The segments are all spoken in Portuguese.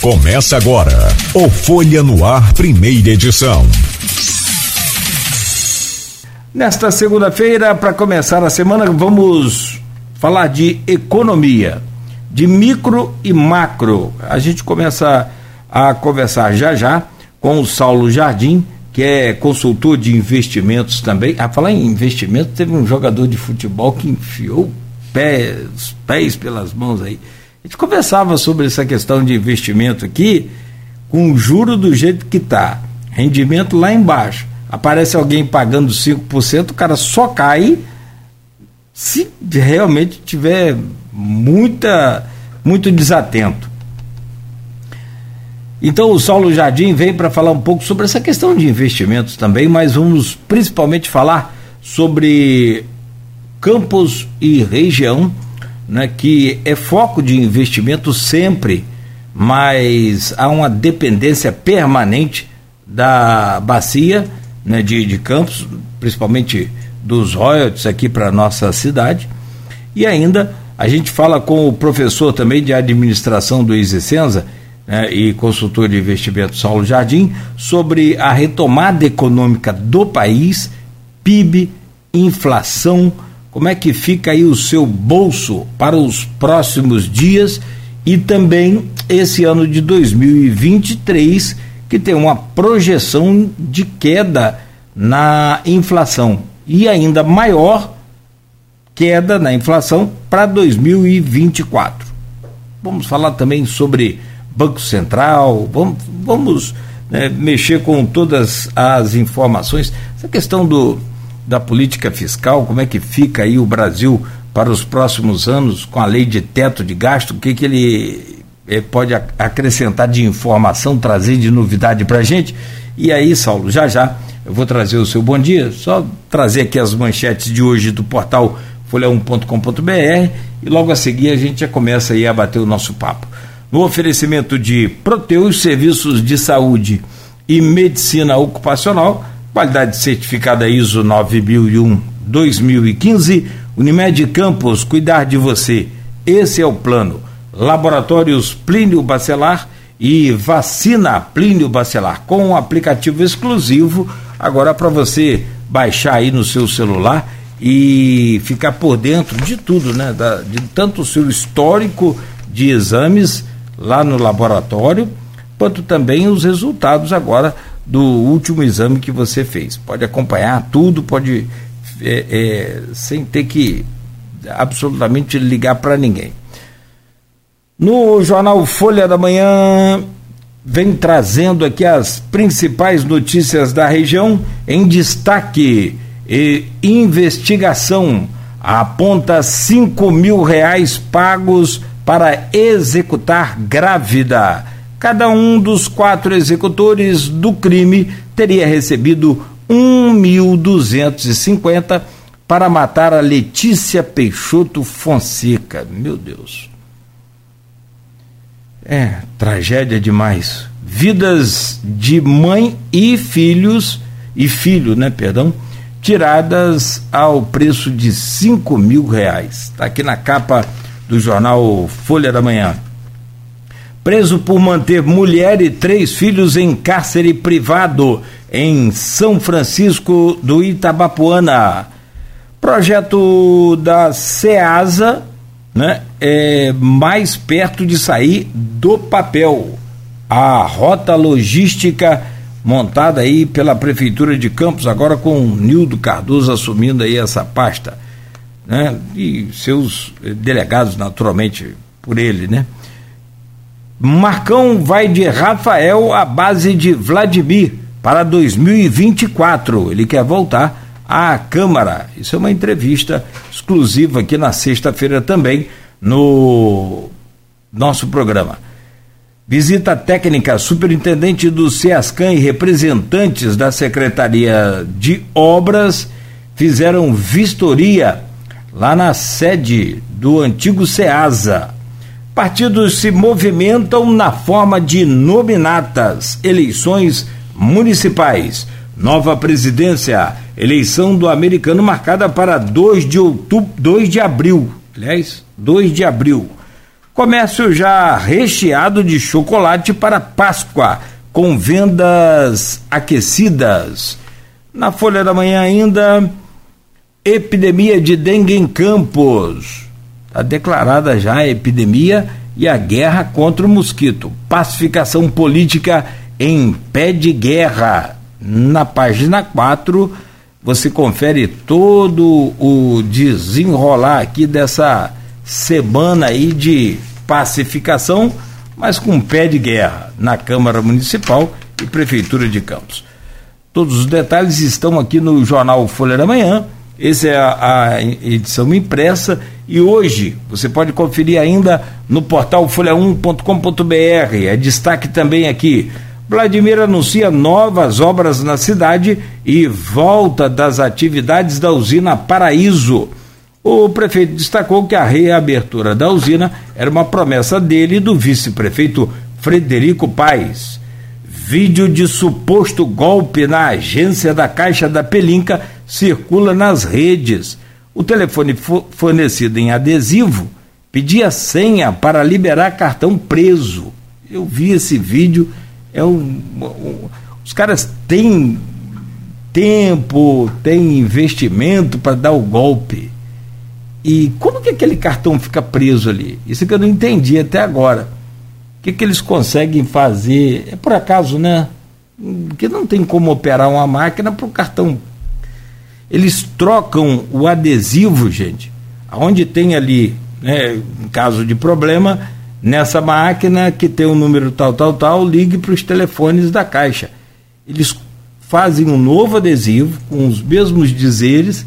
Começa agora o Folha no Ar, primeira edição. Nesta segunda-feira, para começar a semana, vamos falar de economia, de micro e macro. A gente começa a conversar já já com o Saulo Jardim, que é consultor de investimentos também. A falar em investimentos, teve um jogador de futebol que enfiou pés, pés pelas mãos aí. Gente conversava sobre essa questão de investimento aqui, com o juro do jeito que está, rendimento lá embaixo. Aparece alguém pagando 5%, o cara só cai se realmente tiver muita, muito desatento. Então o Saulo Jardim vem para falar um pouco sobre essa questão de investimentos também, mas vamos principalmente falar sobre campos e região né, que é foco de investimento sempre, mas há uma dependência permanente da bacia né, de, de Campos, principalmente dos royalties aqui para nossa cidade. E ainda a gente fala com o professor também de administração do Isicenza né, e consultor de investimento Saulo Jardim sobre a retomada econômica do país, PIB, inflação, como é que fica aí o seu bolso para os próximos dias e também esse ano de 2023, que tem uma projeção de queda na inflação e ainda maior queda na inflação para 2024. Vamos falar também sobre Banco Central, vamos, vamos né, mexer com todas as informações. Essa questão do da política fiscal, como é que fica aí o Brasil para os próximos anos com a lei de teto de gasto, o que, que ele eh, pode acrescentar de informação, trazer de novidade para a gente. E aí, Saulo, já já eu vou trazer o seu bom dia, só trazer aqui as manchetes de hoje do portal folha1.com.br e logo a seguir a gente já começa aí a bater o nosso papo. No oferecimento de Proteus Serviços de Saúde e Medicina Ocupacional, Qualidade certificada ISO 9001-2015. Unimed Campos, cuidar de você. Esse é o plano. Laboratórios Plínio Bacelar e vacina Plínio Bacelar com um aplicativo exclusivo agora para você baixar aí no seu celular e ficar por dentro de tudo, né? Da, de tanto o seu histórico de exames lá no laboratório, quanto também os resultados agora do último exame que você fez. Pode acompanhar tudo, pode é, é, sem ter que absolutamente ligar para ninguém. No jornal Folha da Manhã vem trazendo aqui as principais notícias da região em destaque. E investigação aponta 5 mil reais pagos para executar grávida Cada um dos quatro executores do crime teria recebido 1.250 para matar a Letícia Peixoto Fonseca. Meu Deus. É, tragédia demais. Vidas de mãe e filhos, e filho, né, perdão, tiradas ao preço de cinco mil reais. Está aqui na capa do jornal Folha da Manhã preso por manter mulher e três filhos em cárcere privado em São Francisco do Itabapuana. Projeto da SEASA, né, é mais perto de sair do papel. A rota logística montada aí pela prefeitura de Campos, agora com o Nildo Cardoso assumindo aí essa pasta, né, e seus delegados naturalmente por ele, né? Marcão vai de Rafael à base de Vladimir para 2024. Ele quer voltar à Câmara. Isso é uma entrevista exclusiva aqui na sexta-feira também no nosso programa. Visita técnica, superintendente do SEASCAN e representantes da Secretaria de Obras fizeram vistoria lá na sede do antigo SEASA, Partidos se movimentam na forma de nominatas, eleições municipais. Nova presidência, eleição do americano marcada para 2 de outubro, 2 de abril. Aliás, 2 de abril. Comércio já recheado de chocolate para Páscoa, com vendas aquecidas. Na Folha da Manhã ainda, epidemia de dengue em Campos. Está declarada já a epidemia e a guerra contra o mosquito. Pacificação política em pé de guerra. Na página 4, você confere todo o desenrolar aqui dessa semana aí de pacificação, mas com pé de guerra na Câmara Municipal e Prefeitura de Campos. Todos os detalhes estão aqui no jornal Folha da Manhã. Essa é a, a edição impressa e hoje você pode conferir ainda no portal folha1.com.br. É destaque também aqui. Vladimir anuncia novas obras na cidade e volta das atividades da usina Paraíso. O prefeito destacou que a reabertura da usina era uma promessa dele e do vice-prefeito Frederico Paes. Vídeo de suposto golpe na agência da Caixa da Pelinca circula nas redes. O telefone fornecido em adesivo pedia senha para liberar cartão preso. Eu vi esse vídeo. É um, um os caras têm tempo, têm investimento para dar o golpe e como que aquele cartão fica preso ali? Isso que eu não entendi até agora. O que, que eles conseguem fazer? É por acaso, né? Porque não tem como operar uma máquina para o cartão. Eles trocam o adesivo, gente, aonde tem ali, né, em caso de problema, nessa máquina que tem o um número tal, tal, tal, ligue para os telefones da caixa. Eles fazem um novo adesivo com os mesmos dizeres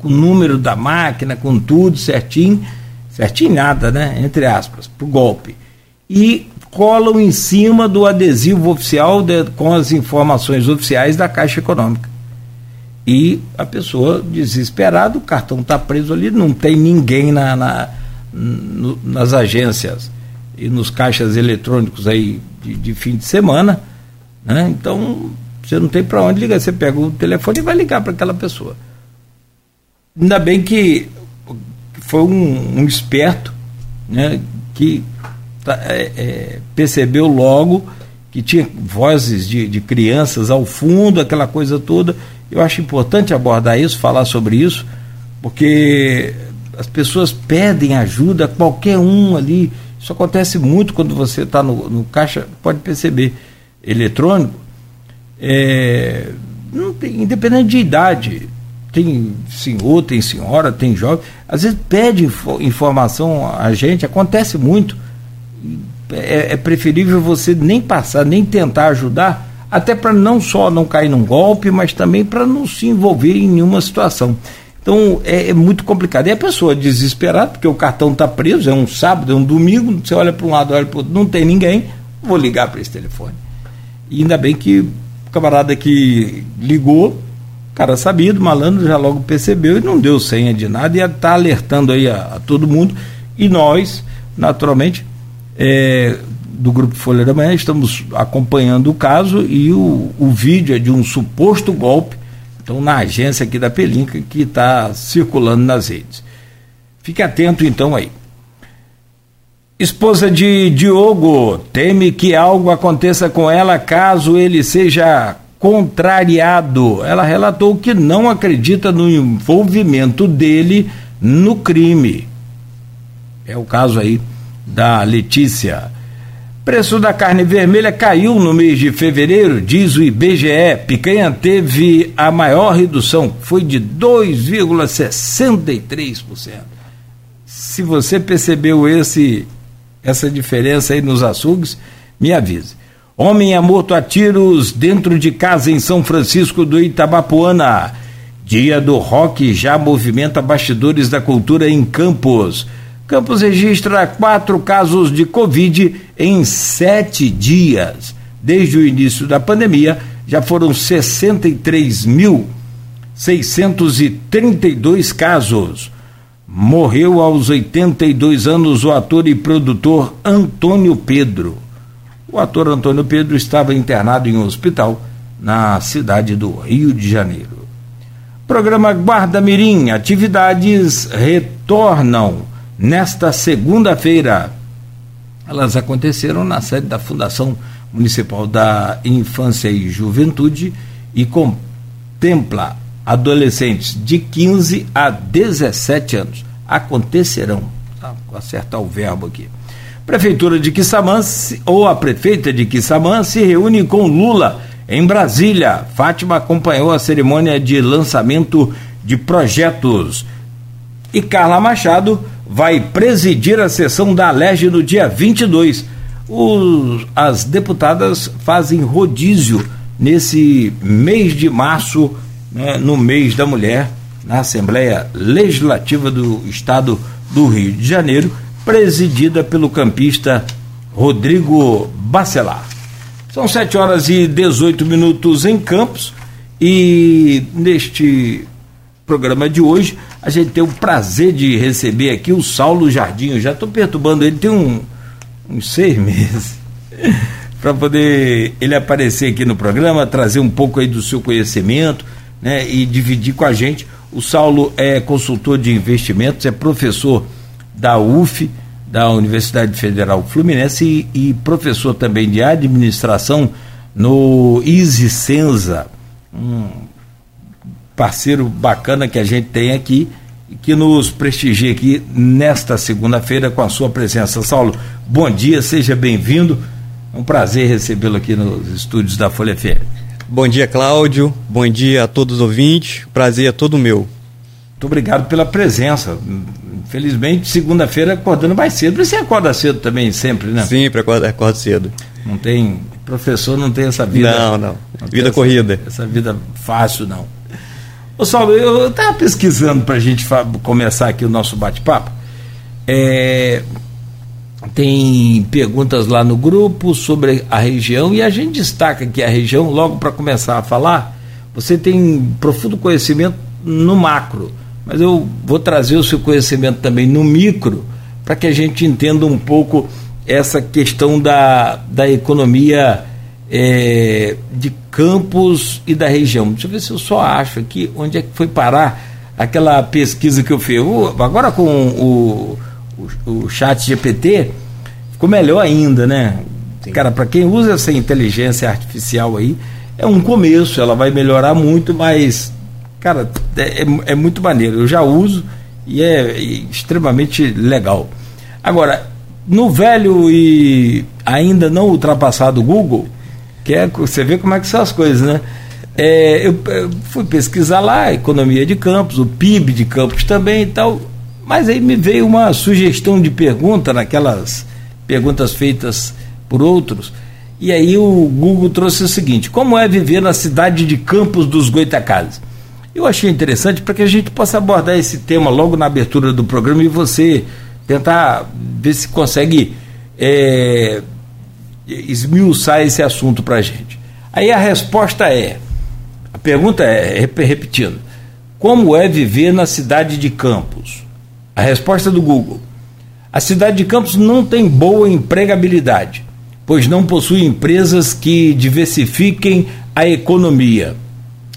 com o número da máquina, com tudo certinho, certinho nada, né? Entre aspas, pro golpe. E colam em cima do adesivo oficial de, com as informações oficiais da Caixa Econômica. E a pessoa desesperada, o cartão está preso ali, não tem ninguém na, na no, nas agências e nos caixas eletrônicos aí de, de fim de semana, né? Então você não tem para onde ligar, você pega o telefone e vai ligar para aquela pessoa. Ainda bem que foi um, um esperto né, que tá, é, é, percebeu logo que tinha vozes de, de crianças ao fundo, aquela coisa toda. Eu acho importante abordar isso, falar sobre isso, porque as pessoas pedem ajuda, qualquer um ali. Isso acontece muito quando você está no, no, caixa, pode perceber, eletrônico, é, tem, independente de idade tem senhor, tem senhora, tem jovem, às vezes pede informação a gente, acontece muito. É, é preferível você nem passar, nem tentar ajudar, até para não só não cair num golpe, mas também para não se envolver em nenhuma situação. Então é, é, muito complicado. E a pessoa desesperada, porque o cartão está preso, é um sábado, é um domingo, você olha para um lado, olha para o outro, não tem ninguém, vou ligar para esse telefone. E ainda bem que o camarada que ligou cara sabido, malandro, já logo percebeu e não deu senha de nada e está alertando aí a, a, todo mundo. E nós, naturalmente, é, do Grupo Folha da Manhã, estamos acompanhando o caso e o, o vídeo é de um suposto golpe, então, na agência aqui da Pelinca, que está circulando nas redes. Fique atento então aí. Esposa de Diogo teme que algo aconteça com ela caso ele seja contrariado. Ela relatou que não acredita no envolvimento dele no crime. É o caso aí da Letícia. Preço da carne vermelha caiu no mês de fevereiro, diz o IBGE. Picanha teve a maior redução, foi de 2,63%. Se você percebeu esse essa diferença aí nos açougues, me avise. Homem é morto a tiros dentro de casa em São Francisco do Itabapuana. Dia do Rock já movimenta bastidores da cultura em Campos. Campos registra quatro casos de Covid em sete dias. Desde o início da pandemia, já foram 63.632 casos. Morreu aos 82 anos o ator e produtor Antônio Pedro. O ator Antônio Pedro estava internado em um hospital na cidade do Rio de Janeiro. Programa Guarda Mirim, atividades retornam nesta segunda-feira. Elas aconteceram na sede da Fundação Municipal da Infância e Juventude e contempla adolescentes de 15 a 17 anos. Acontecerão, tá? vou acertar o verbo aqui. Prefeitura de Quissamã, ou a prefeita de Quissamã, se reúne com Lula em Brasília. Fátima acompanhou a cerimônia de lançamento de projetos. E Carla Machado vai presidir a sessão da Alerj no dia 22. Os, as deputadas fazem rodízio nesse mês de março, né, no mês da mulher, na Assembleia Legislativa do Estado do Rio de Janeiro, presidida pelo campista Rodrigo Bacelar. São 7 horas e 18 minutos em Campos e neste programa de hoje, a gente tem o prazer de receber aqui o Saulo Jardim. Eu já estou perturbando ele, tem um, uns seis meses, para poder ele aparecer aqui no programa, trazer um pouco aí do seu conhecimento né, e dividir com a gente. O Saulo é consultor de investimentos, é professor da UF, da Universidade Federal Fluminense, e, e professor também de administração no Easy Senza, um parceiro bacana que a gente tem aqui e que nos prestigia aqui nesta segunda-feira com a sua presença. Saulo, bom dia, seja bem-vindo. É um prazer recebê-lo aqui nos estúdios da Folha FM. Bom dia, Cláudio. Bom dia a todos os ouvintes. Prazer é todo meu. Muito obrigado pela presença. Infelizmente, segunda-feira acordando mais cedo. Você acorda cedo também, sempre, né? Sempre acordo, acordo cedo. Não tem. Professor não tem essa vida. Não, não. não vida corrida. Essa, essa vida fácil, não. Ô Saulo, eu estava pesquisando para a gente começar aqui o nosso bate-papo. É, tem perguntas lá no grupo sobre a região e a gente destaca que a região, logo para começar a falar, você tem profundo conhecimento no macro, mas eu vou trazer o seu conhecimento também no micro para que a gente entenda um pouco essa questão da, da economia é, de Campos e da região. Deixa eu ver se eu só acho aqui onde é que foi parar aquela pesquisa que eu fiz. agora com o, o, o chat GPT, ficou melhor ainda, né? Sim. Cara, para quem usa essa inteligência artificial aí, é um começo, ela vai melhorar muito, mas, cara, é, é, é muito maneiro. Eu já uso e é, é extremamente legal. Agora, no velho e ainda não ultrapassado Google, que é, você vê como é que são as coisas, né? É, eu, eu, fui pesquisar lá a economia de Campos, o PIB de Campos também e tal, mas aí me veio uma sugestão de pergunta naquelas perguntas feitas por outros, e aí o Google trouxe o seguinte: como é viver na cidade de Campos dos Goitacazes? Eu achei interessante para que a gente possa abordar esse tema logo na abertura do programa e você tentar ver se consegue é, esmiuçar esse assunto para a gente. Aí a resposta é: a pergunta é, repetindo, como é viver na cidade de Campos? A resposta do Google: a cidade de Campos não tem boa empregabilidade, pois não possui empresas que diversifiquem a economia.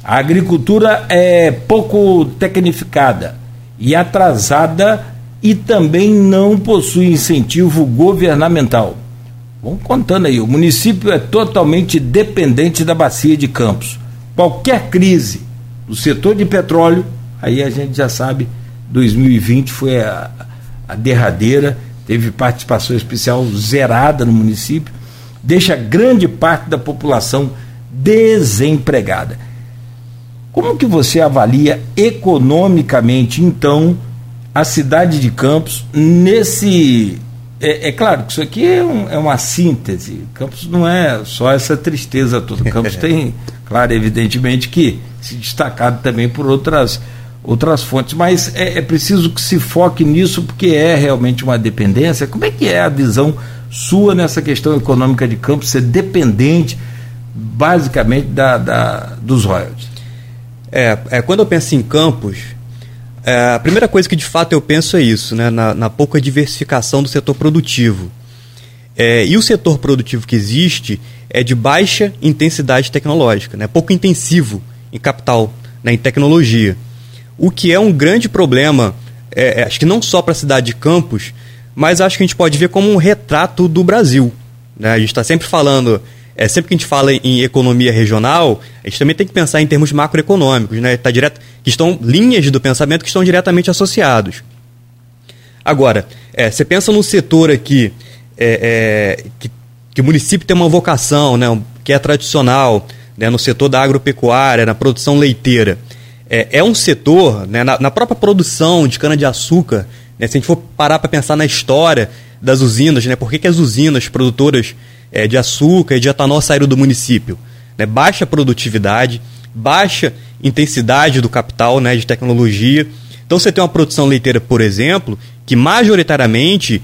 A agricultura é pouco tecnificada e atrasada e também não possui incentivo governamental. Vamos contando aí, o município é totalmente dependente da bacia de Campos. Qualquer crise no setor de petróleo, aí a gente já sabe, 2020 foi a, a derradeira, teve participação especial zerada no município, deixa grande parte da população desempregada. Como que você avalia economicamente, então, a cidade de Campos nesse é, é, claro que isso aqui é, um, é, uma síntese. Campos não é só essa tristeza toda. Campos tem, claro, evidentemente que se destacado também por outras, outras fontes, mas é, é, preciso que se foque nisso porque é realmente uma dependência. Como é que é a visão sua nessa questão econômica de Campos ser dependente basicamente da, da dos royalties? É, é, quando eu penso em Campos, é, a primeira coisa que de fato eu penso é isso, né, na, na pouca diversificação do setor produtivo. É, e o setor produtivo que existe é de baixa intensidade tecnológica, né, pouco intensivo em capital, né, em tecnologia. O que é um grande problema é, é acho que não só para a cidade de Campos, mas acho que a gente pode ver como um retrato do Brasil. Né? A gente está sempre falando, é, sempre que a gente fala em economia regional, a gente também tem que pensar em termos macroeconômicos, né? Tá direto, que estão linhas do pensamento que estão diretamente associados. Agora, é, você pensa num setor aqui é, é, que, que o município tem uma vocação, né, que é tradicional, né, no setor da agropecuária, na produção leiteira. É, é um setor, né, na, na, própria produção de cana-de-açúcar, né, se a gente for parar para pensar na história das usinas, né, por que, que as usinas produtoras é, de açúcar e de etanol saíram do município? Né, baixa produtividade, baixa intensidade do capital né, de tecnologia. Então você tem uma produção leiteira, por exemplo, que majoritariamente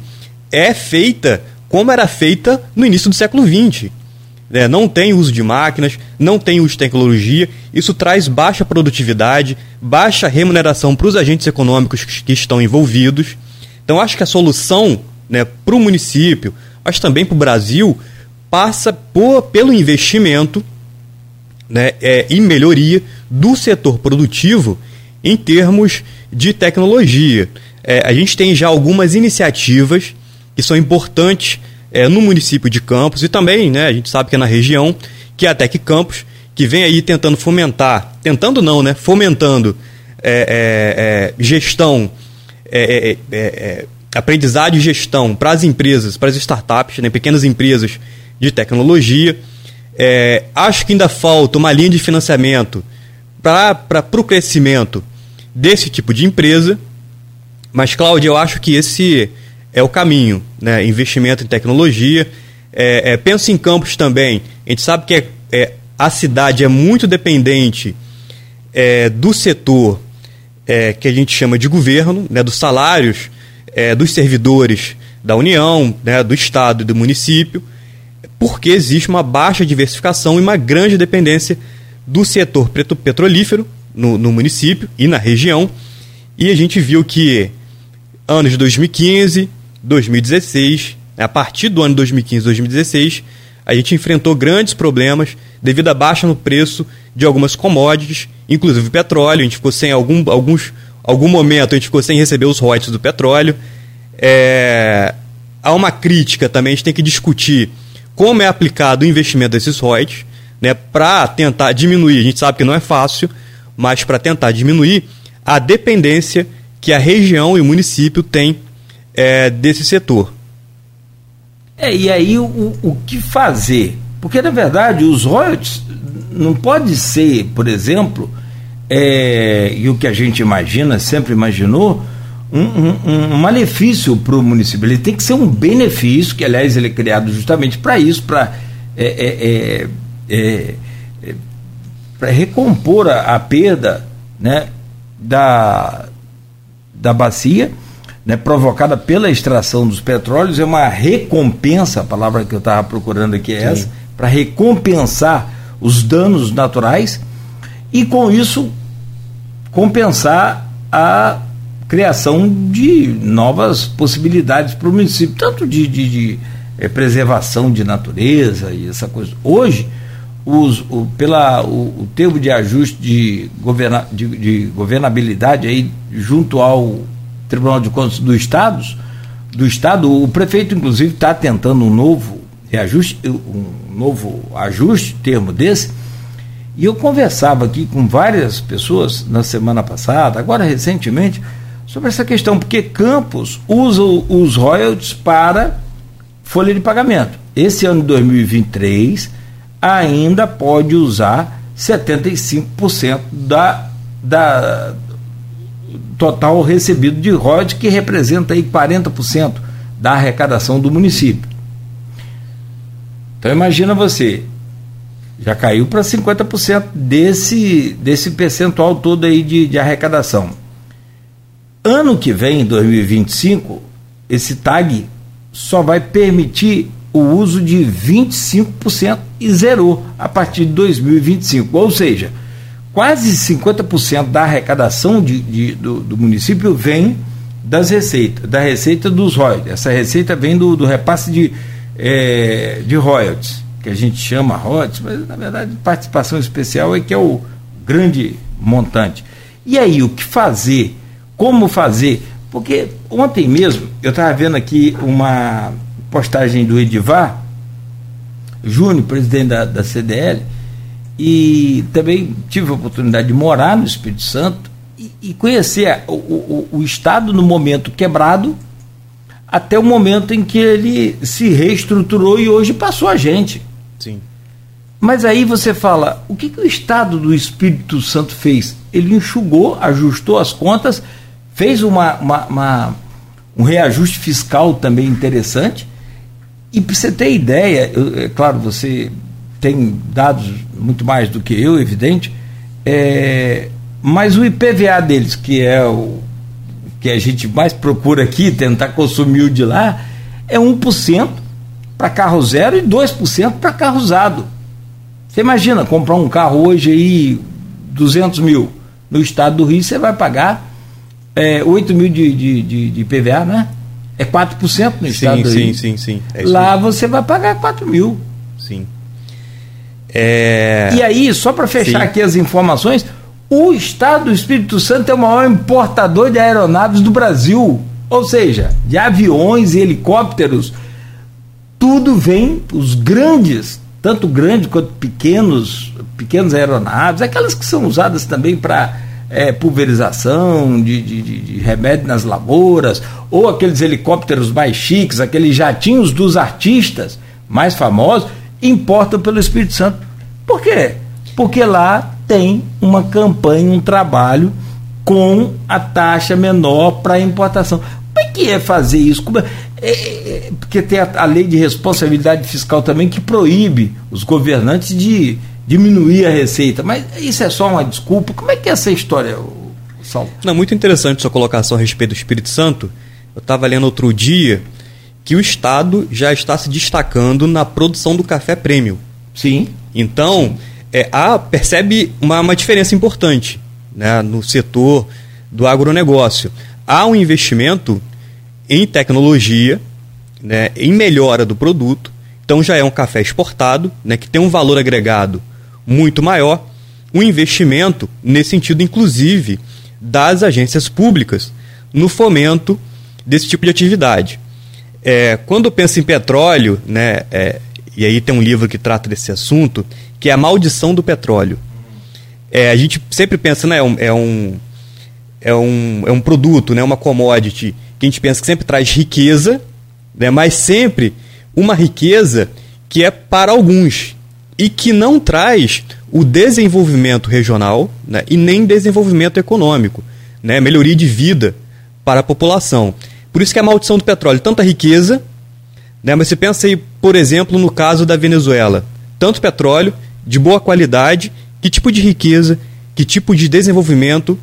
é feita como era feita no início do século XX. É, não tem uso de máquinas, não tem uso de tecnologia, isso traz baixa produtividade, baixa remuneração para os agentes econômicos que estão envolvidos. Então, acho que a solução né, para o município, mas também para o Brasil, passa por, pelo investimento né, é, e melhoria do setor produtivo em termos de tecnologia. É, a gente tem já algumas iniciativas que são importantes é, no município de Campos e também, né, a gente sabe que é na região, que é a Tec Campos, que vem aí tentando fomentar, tentando não, né, fomentando é, é, é gestão, aprendizado e gestão para as empresas, para as startups, né, pequenas empresas de tecnologia. acho que ainda falta uma linha de financiamento para o crescimento desse tipo de empresa. Mas, Cláudio, eu acho que esse é o caminho, né? Investimento em tecnologia. É, é, penso em campos também. A gente sabe que é, é a cidade é muito dependente é, do setor é, que a gente chama de governo, né? dos salários é, dos servidores da União, né? do Estado e do município, porque existe uma baixa diversificação e uma grande dependência do setor petrolífero no, no município e na região. E a gente viu que anos de 2015, 2016, né, a partir do ano 2015 2016, a gente enfrentou grandes problemas devido à baixa no preço de algumas commodities, inclusive petróleo. A gente ficou sem algum, alguns, algum momento, a gente ficou sem receber os royalties do petróleo. É, há uma crítica também, a gente tem que discutir como é aplicado o investimento desses royalties, né, para tentar diminuir, a gente sabe que não é fácil, mas para tentar diminuir a dependência que a região e o município têm é, desse setor. É, e aí o, o que fazer? Porque, na verdade, os royalties não pode ser, por exemplo, é, e o que a gente imagina, sempre imaginou, um, um, um malefício para o município. Ele tem que ser um benefício, que aliás ele é criado justamente para isso, para é, é, é, é, para recompor a, a, perda né, da, da bacia né, provocada pela extração dos petróleos, é uma recompensa, a palavra que eu estava procurando aqui é Sim. essa, para recompensar os danos naturais e com isso compensar a criação de novas possibilidades para o município, tanto de, de, de é, preservação de natureza e essa coisa. Hoje, os, o, pela, o, o termo de ajuste de, governa, de, de governabilidade aí, junto ao Tribunal de Contas do Estado, do Estado, o prefeito, inclusive, está tentando um novo reajuste, um novo ajuste, termo desse, e eu conversava aqui com várias pessoas na semana passada, agora recentemente, sobre essa questão, porque Campos usa os royalties para folha de pagamento. Esse ano de 2023 ainda pode usar 75% da, da, total recebido de royalties, que representa aí 40% da arrecadação do município. Então imagina você, já caiu para 50% desse, desse percentual todo aí de, de arrecadação. Ano que vem, 2025, esse tag só vai permitir o uso de 25% e zerou a partir de 2025. Ou seja, quase 50% da arrecadação de, de do, do, município vem das receitas, da receita dos royalties. Essa receita vem do, do repasse de, é, de royalties, que a gente chama royalties, mas na verdade participação especial é que é o grande montante. E aí, o que fazer? Como fazer Porque ontem mesmo eu estava vendo aqui uma postagem do Edivar Júnior, presidente da, da CDL, e também tive a oportunidade de morar no Espírito Santo e, e conhecer o, o, o Estado no momento quebrado até o momento em que ele se reestruturou e hoje passou a gente. Sim. Mas aí você fala, o que, que o Estado do Espírito Santo fez? Ele enxugou, ajustou as contas, fez uma, uma, uma um reajuste fiscal também interessante. E para você ter ideia, eu, é claro, você tem dados muito mais do que eu, evidente, é, mas o IPVA deles, que é o que a gente mais procura aqui, tentar consumir o de lá, é 1% para carro zero e 2% para carro usado. Você imagina comprar um carro hoje aí, 200 mil, no estado do Rio, você vai pagar é, 8 mil de, de, de, de PVA, né? É 4% no estado sim, do sim. Sim, sim. É Lá você vai pagar 4 mil. Sim. É... E aí, só para fechar sim. aqui as informações, o estado do Espírito Santo é o maior importador de aeronaves do Brasil. Ou seja, de aviões e helicópteros. Tudo vem, os grandes, tanto grandes quanto pequenos, pequenas aeronaves, aquelas que são usadas também para é, pulverização de, de, de, remédio nas lavouras, ou aqueles helicópteros mais chiques, aqueles jatinhos dos artistas mais famosos, importam pelo Espírito Santo. Por quê? Porque lá tem uma campanha, um trabalho com a taxa menor para importação. Como é que é fazer isso? É, é, é, porque tem a, a, lei de responsabilidade fiscal também que proíbe os governantes de diminuir a receita. Mas isso é só uma desculpa? Como é que é essa história, Saulo? Não, muito interessante sua colocação a respeito do Espírito Santo. Eu estava lendo outro dia que o Estado já está se destacando na produção do café prêmio. Sim. Então, é, há, percebe uma, uma diferença importante né, no setor do agronegócio. Há um investimento em tecnologia, né, em melhora do produto, então já é um café exportado, né, que tem um valor agregado muito maior, um investimento nesse sentido, inclusive, das agências públicas no fomento desse tipo de atividade. É, quando pensa em petróleo, né, é, e aí tem um livro que trata desse assunto, que é a maldição do petróleo. É, a gente sempre pensa, né, é um, é um, é um, é um produto, né, uma commodity, que a gente pensa que sempre traz riqueza, né, mas sempre uma riqueza que é para alguns e que não traz o desenvolvimento regional né, e nem desenvolvimento econômico, né, melhoria de vida para a população. Por isso que a maldição do petróleo, tanta riqueza, né, mas você pensa aí, por exemplo, no caso da Venezuela, tanto petróleo de boa qualidade, que tipo de riqueza, que tipo de desenvolvimento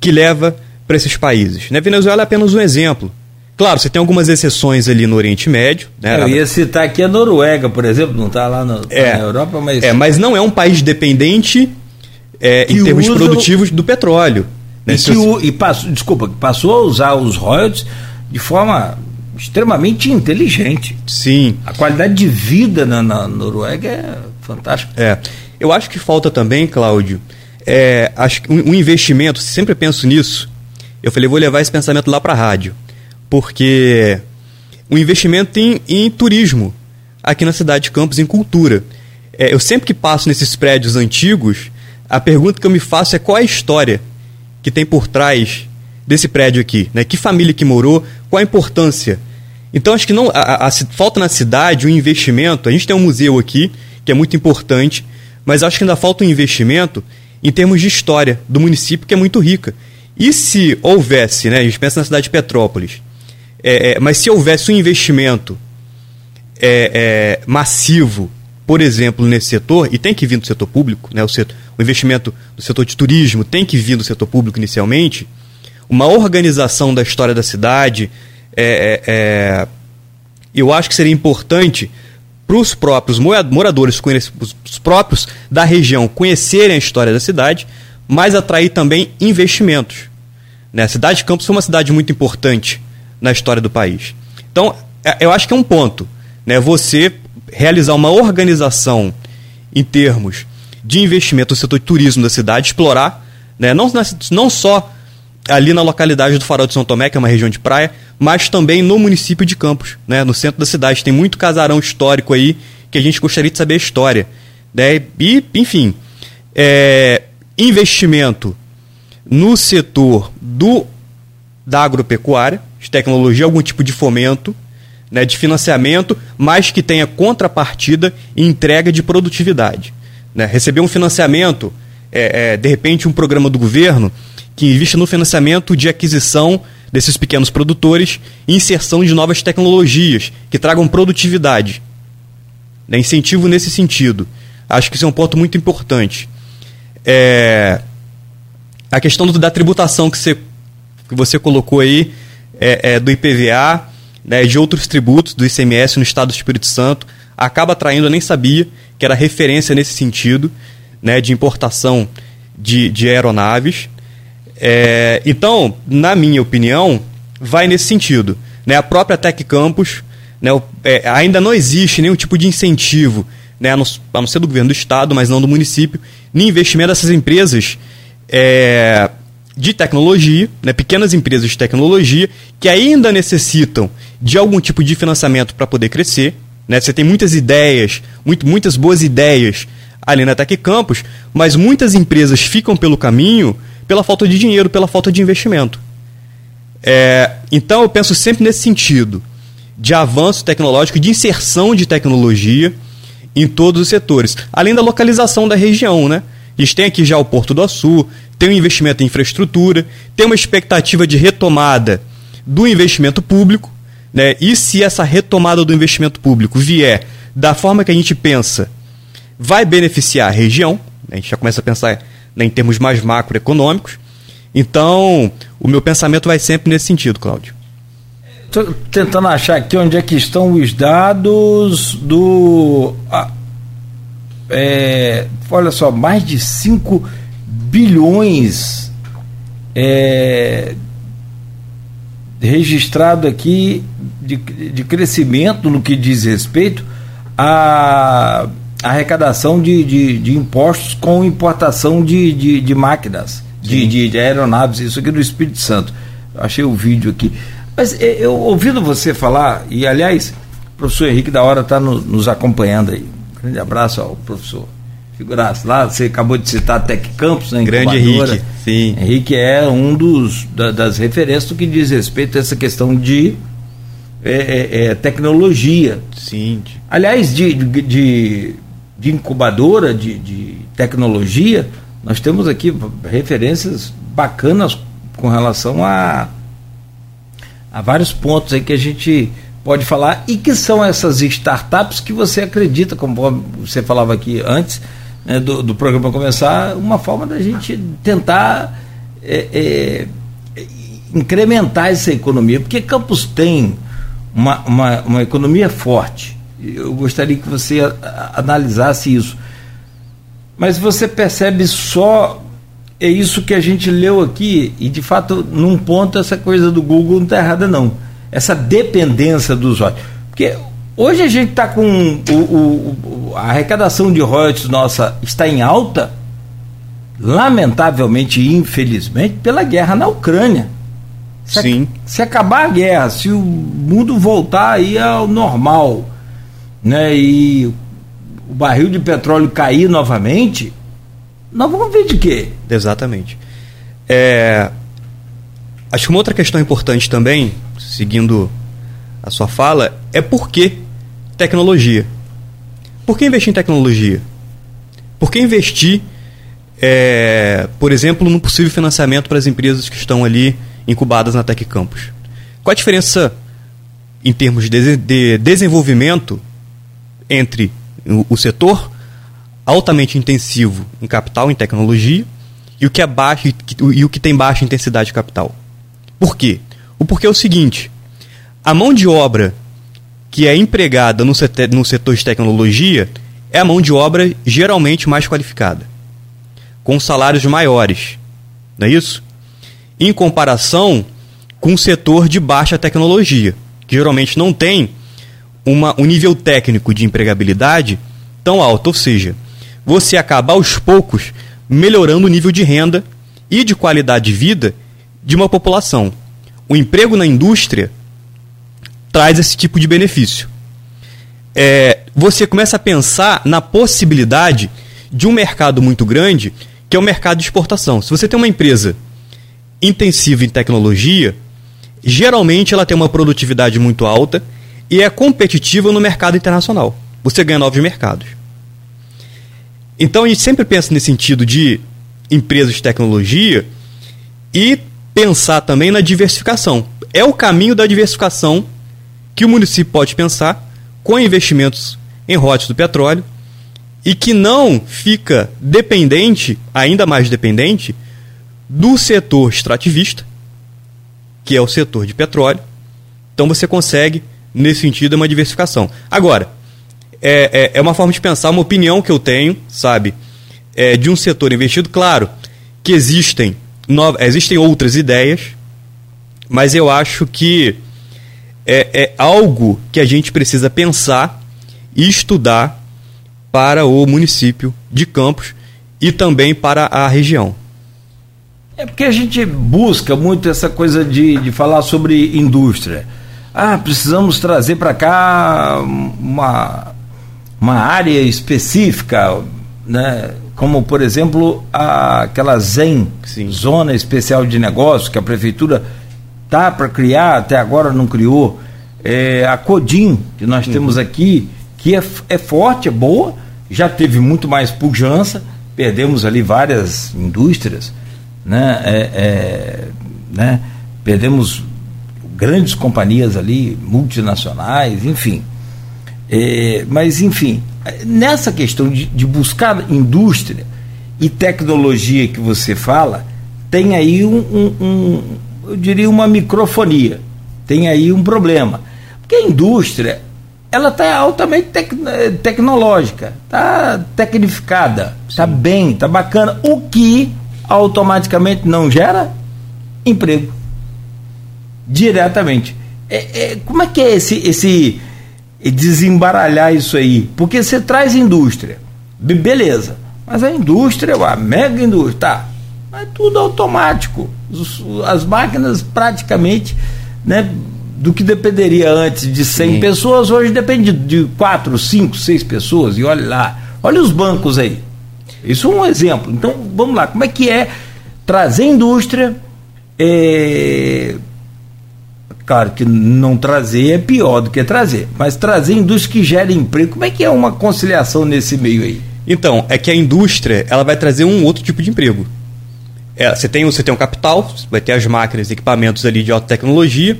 que leva para esses países. Né? Venezuela é apenas um exemplo. Claro, você tem algumas exceções ali no Oriente Médio. Né? Eu ia citar aqui a Noruega, por exemplo, não está lá no, é, na Europa, mas. É, mas não é um país dependente é, em termos produtivos do petróleo. Né? E, que o, e passou, desculpa, passou a usar os royalties de forma extremamente inteligente. Sim. A qualidade de vida na, na Noruega é fantástica. É. Eu acho que falta também, Cláudio, é, acho que um, um investimento, sempre penso nisso. Eu falei, vou levar esse pensamento lá para a rádio. Porque um investimento em, em, turismo aqui na cidade de Campos, em cultura. É, eu sempre que passo nesses prédios antigos, a pergunta que eu me faço é qual é a história que tem por trás desse prédio aqui, né? Que família que morou, qual a importância. Então acho que não a, a, a, falta na cidade um investimento. A gente tem um museu aqui que é muito importante, mas acho que ainda falta um investimento em termos de história do município que é muito rica. E se houvesse, né? A gente pensa na cidade de Petrópolis, é, é, mas se houvesse um investimento é, é massivo, por exemplo, nesse setor, e tem que vir do setor público, né? O, setor, o investimento do setor de turismo tem que vir do setor público inicialmente uma organização da história da cidade. É, é, eu acho que seria importante para os próprios moradores, os próprios da região conhecerem a história da cidade, mas atrair também investimentos. Né? A cidade de Campos foi uma cidade muito importante na história do país. Então, é, eu acho que é um ponto. Né? Você realizar uma organização em termos de investimento no setor de turismo da cidade, explorar, né? não, não só ali na localidade do Farol de São Tomé, que é uma região de praia, mas também no município de Campos, né, no centro da cidade. Tem muito casarão histórico aí que a gente gostaria de saber a história. Né? E, enfim, é, investimento no setor do da agropecuária, de tecnologia, algum tipo de fomento, né, de financiamento, mas que tenha contrapartida e entrega de produtividade. Né? Receber um financiamento, é, é, de repente um programa do governo que invista no financiamento de aquisição desses pequenos produtores inserção de novas tecnologias que tragam produtividade. Né? Incentivo nesse sentido. Acho que isso é um ponto muito importante. É... A questão da tributação que você, que você colocou aí, é, é do IPVA, né, de outros tributos do ICMS no estado do Espírito Santo, acaba atraindo, eu nem sabia que era referência nesse sentido, né, de importação de, de aeronaves. É, então, na minha opinião, vai nesse sentido. Né, a própria Tec Campus né, é, ainda não existe nenhum tipo de incentivo, né, a, não, a não ser do governo do estado, mas não do município, nem investimento dessas empresas é, de tecnologia, né, pequenas empresas de tecnologia, que ainda necessitam de algum tipo de financiamento para poder crescer. Né? Você tem muitas ideias, muito, muitas boas ideias ali na Tec Campus, mas muitas empresas ficam pelo caminho pela falta de dinheiro, pela falta de investimento. É, então eu penso sempre nesse sentido de avanço tecnológico, de inserção de tecnologia em todos os setores, além da localização da região, né? A gente tem aqui já o Porto do Açu, tem um investimento em infraestrutura, tem uma expectativa de retomada do investimento público, né? E se essa retomada do investimento público vier da forma que a gente pensa, vai beneficiar a região, né? a gente já começa a pensar né, em termos mais macroeconômicos. Então, o meu pensamento vai sempre nesse sentido, Cláudio. Estou tentando achar aqui onde é que estão os dados do. Ah, é, olha só, mais de 5 bilhões é, registrado aqui de, de crescimento no que diz respeito à arrecadação de, de, de impostos com importação de, de, de máquinas, de, de, de, aeronaves, isso aqui do Espírito Santo. Achei o vídeo aqui. Mas é, eu ouvindo você falar, e aliás, o professor Henrique da Hora está no, nos acompanhando aí. Um grande abraço ao professor figurasse lá, você acabou de citar a Tec Campos, né? Grande Henrique, sim. Henrique é um dos da, das referências do que diz respeito a essa questão de é, é, é, tecnologia. Sim. Aliás, de, de, de incubadora de, de tecnologia, nós temos aqui referências bacanas com relação a, a vários pontos aí que a gente pode falar e que são essas startups que você acredita, como você falava aqui antes, né, do, do, programa começar, uma forma da gente tentar é, é, incrementar essa economia, porque Campos tem uma, uma, uma economia forte. Eu gostaria que você analisasse isso. Mas você percebe só é isso que a gente leu aqui, e de fato, num ponto, essa coisa do Google não está errada, não. Essa dependência dos olhos. Porque Hoje a gente está com o, o, a arrecadação de royalties nossa está em alta, lamentavelmente e infelizmente, pela guerra na Ucrânia. Se Sim. A, se acabar a guerra, se o mundo voltar aí ao normal, né, e o barril de petróleo cair novamente, nós vamos ver de quê? Exatamente. É, acho que uma outra questão importante também, seguindo a sua fala, é por que tecnologia. Por que investir em tecnologia? Por que investir, é, por exemplo, num possível financiamento para as empresas que estão ali incubadas na Tec Campus? Qual a diferença em termos de, de desenvolvimento entre o, setor altamente intensivo em capital, em tecnologia, e o que é baixo e o que tem baixa intensidade de capital? Por quê? O porquê é o seguinte: a mão de obra que é empregada no setor, no setor de tecnologia é a mão de obra geralmente mais qualificada, com salários maiores, não é isso? Em comparação com o setor de baixa tecnologia, que geralmente não tem uma, um nível técnico de empregabilidade tão alto, ou seja, você acaba aos poucos melhorando o nível de renda e de qualidade de vida de uma população. O emprego na indústria traz esse tipo de benefício. É, você começa a pensar na possibilidade de um mercado muito grande, que é o mercado de exportação. Se você tem uma empresa intensiva em tecnologia, geralmente ela tem uma produtividade muito alta e é competitiva no mercado internacional. Você ganha novos mercados. Então a gente sempre pensa nesse sentido de empresas de tecnologia e pensar também na diversificação. É o caminho da diversificação que o município pode pensar com investimentos em rotas do petróleo e que não fica dependente, ainda mais dependente, do setor extrativista, que é o setor de petróleo. Então você consegue, nesse sentido, uma diversificação. Agora, é, é, é uma forma de pensar, uma opinião que eu tenho, sabe, é, de um setor investido. Claro que existem, no, existem outras ideias, mas eu acho que é, é algo que a gente precisa pensar e estudar para o município de Campos e também para a região. É porque a gente busca muito essa coisa de, de falar sobre indústria. Ah, precisamos trazer para cá uma, uma área específica, né? como por exemplo a, aquela ZEM, Sim. Zona Especial de Negócios, que a prefeitura tá para criar, até agora não criou. É, a Codim, que nós uhum. temos aqui, que é, é forte, é boa, já teve muito mais pujança, perdemos ali várias indústrias, né? É, é, né? Perdemos grandes companhias ali, multinacionais, enfim. É, mas, enfim, nessa questão de, de, buscar indústria e tecnologia que você fala, tem aí um, um, um eu diria, uma microfonia. Tem aí um problema. Porque a indústria ela está altamente tec tecnológica, está tecnificada, está bem, está bacana, o que automaticamente não gera emprego diretamente. É, é, como é que é esse, esse desembaralhar isso aí? Porque você traz indústria, beleza, mas a indústria, a mega indústria, tá, é tudo automático. As máquinas praticamente, né, do que dependeria antes de 100 Sim. pessoas, hoje depende de 4, 5, 6 pessoas. E olha lá, olha os bancos aí. Isso é um exemplo. Então, vamos lá, como é que é trazer indústria? É... Claro que não trazer é pior do que trazer, mas trazer indústria que gere emprego, como é que é uma conciliação nesse meio aí? Então, é que a indústria ela vai trazer um outro tipo de emprego. É, você, tem, você tem um capital, vai ter as máquinas, equipamentos ali de alta tecnologia,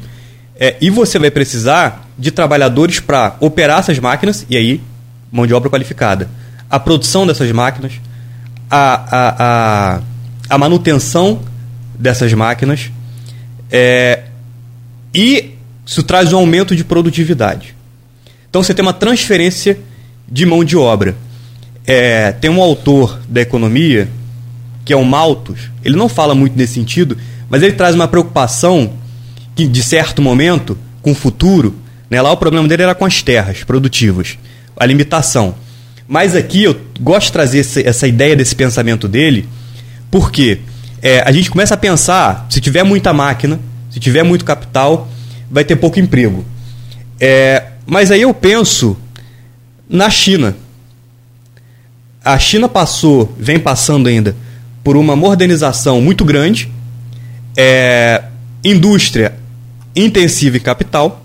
é, e você vai precisar de trabalhadores para operar essas máquinas, e aí, mão de obra qualificada. A produção dessas máquinas, a, a, a, a manutenção dessas máquinas, é, e isso traz um aumento de produtividade. Então você tem uma transferência de mão de obra. É, tem um autor da economia, que é o Malthus, ele não fala muito nesse sentido, mas ele traz uma preocupação que, de certo momento, com o futuro, né, lá o problema dele era com as terras produtivas, a limitação. Mas aqui eu gosto de trazer essa, essa ideia desse pensamento dele, porque é, a gente começa a pensar, se tiver muita máquina, se tiver muito capital, vai ter pouco emprego. É, mas aí eu penso na China. A China passou, vem passando ainda, por uma modernização muito grande, é, indústria intensiva em capital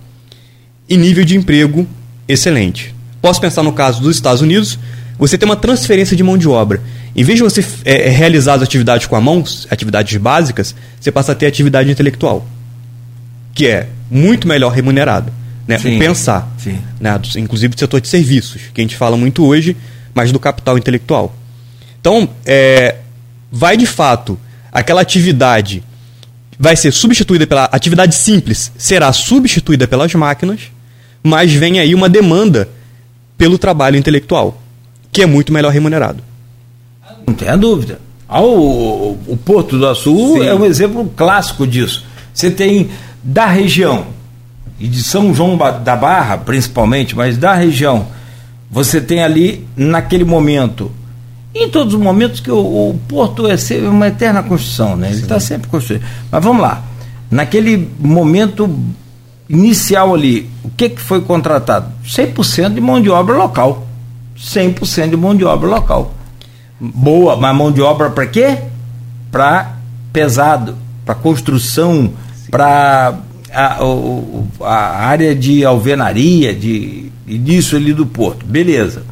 e nível de emprego excelente. Posso pensar no caso dos Estados Unidos, você tem uma transferência de mão de obra. Em vez de você é, é realizar as atividades com a mão, atividades básicas, você passa a ter atividade intelectual, que é muito melhor remunerada. Né? Sim, o pensar. Sim. Né? Inclusive do setor de serviços, que a gente fala muito hoje, mas do capital intelectual. Então, é, vai de fato aquela atividade vai ser substituída pela atividade simples, será substituída pelas máquinas, mas vem aí uma demanda pelo trabalho intelectual, que é muito melhor remunerado. Não tenha dúvida. Ah, o, o Porto do Açu Sim. é um exemplo clássico disso. Você tem da região, e de São João da Barra principalmente, mas da região, você tem ali naquele momento em todos os momentos que o, o porto é uma eterna construção, né? Ele está sempre construindo. Mas vamos lá. Naquele momento inicial ali, o que, que foi contratado? 100% de mão de obra local. 100% de mão de obra local. Boa, mas mão de obra para quê? Para pesado, para construção, para a, a, área de alvenaria, de, disso ali do porto. Beleza.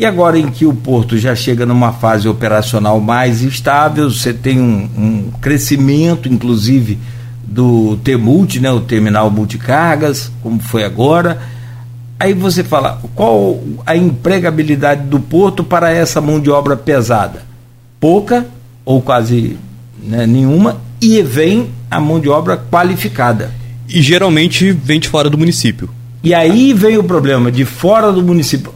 E agora em que o porto já chega numa fase operacional mais estável, você tem um, um crescimento, inclusive, do T-Multi, né, o terminal multicargas, como foi agora. Aí você fala, qual a empregabilidade do porto para essa mão de obra pesada? Pouca ou quase né, nenhuma, e vem a mão de obra qualificada. E geralmente vem de fora do município. E aí vem o problema, de fora do município.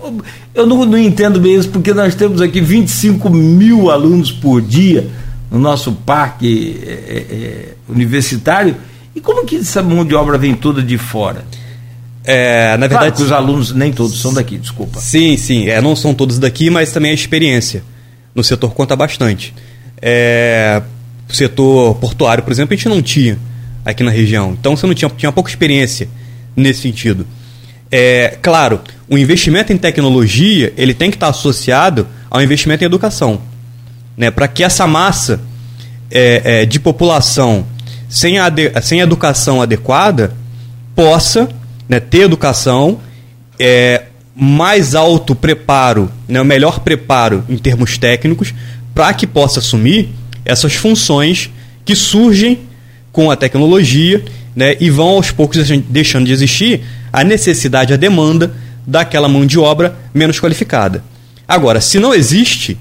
Eu não, não entendo bem isso, porque nós temos aqui 25 mil alunos por dia no nosso parque é, é, é, universitário. E como que essa mão de obra vem toda de fora? É, na verdade, claro os alunos nem todos são daqui, desculpa. Sim, sim, é, não são todos daqui, mas também a experiência no setor conta bastante. É, o setor portuário, por exemplo, a gente não tinha aqui na região. Então você não tinha, tinha pouca experiência nesse sentido. É, claro, o investimento em tecnologia ele tem que estar associado ao investimento em educação. Né, Para que essa massa é, é, de população sem, a sem educação adequada possa né, ter educação, é, mais alto preparo, né, o melhor preparo em termos técnicos, para que possa assumir essas funções que surgem com a tecnologia né, e vão aos poucos deixando de existir a necessidade, a demanda daquela mão de obra menos qualificada. Agora, se não existe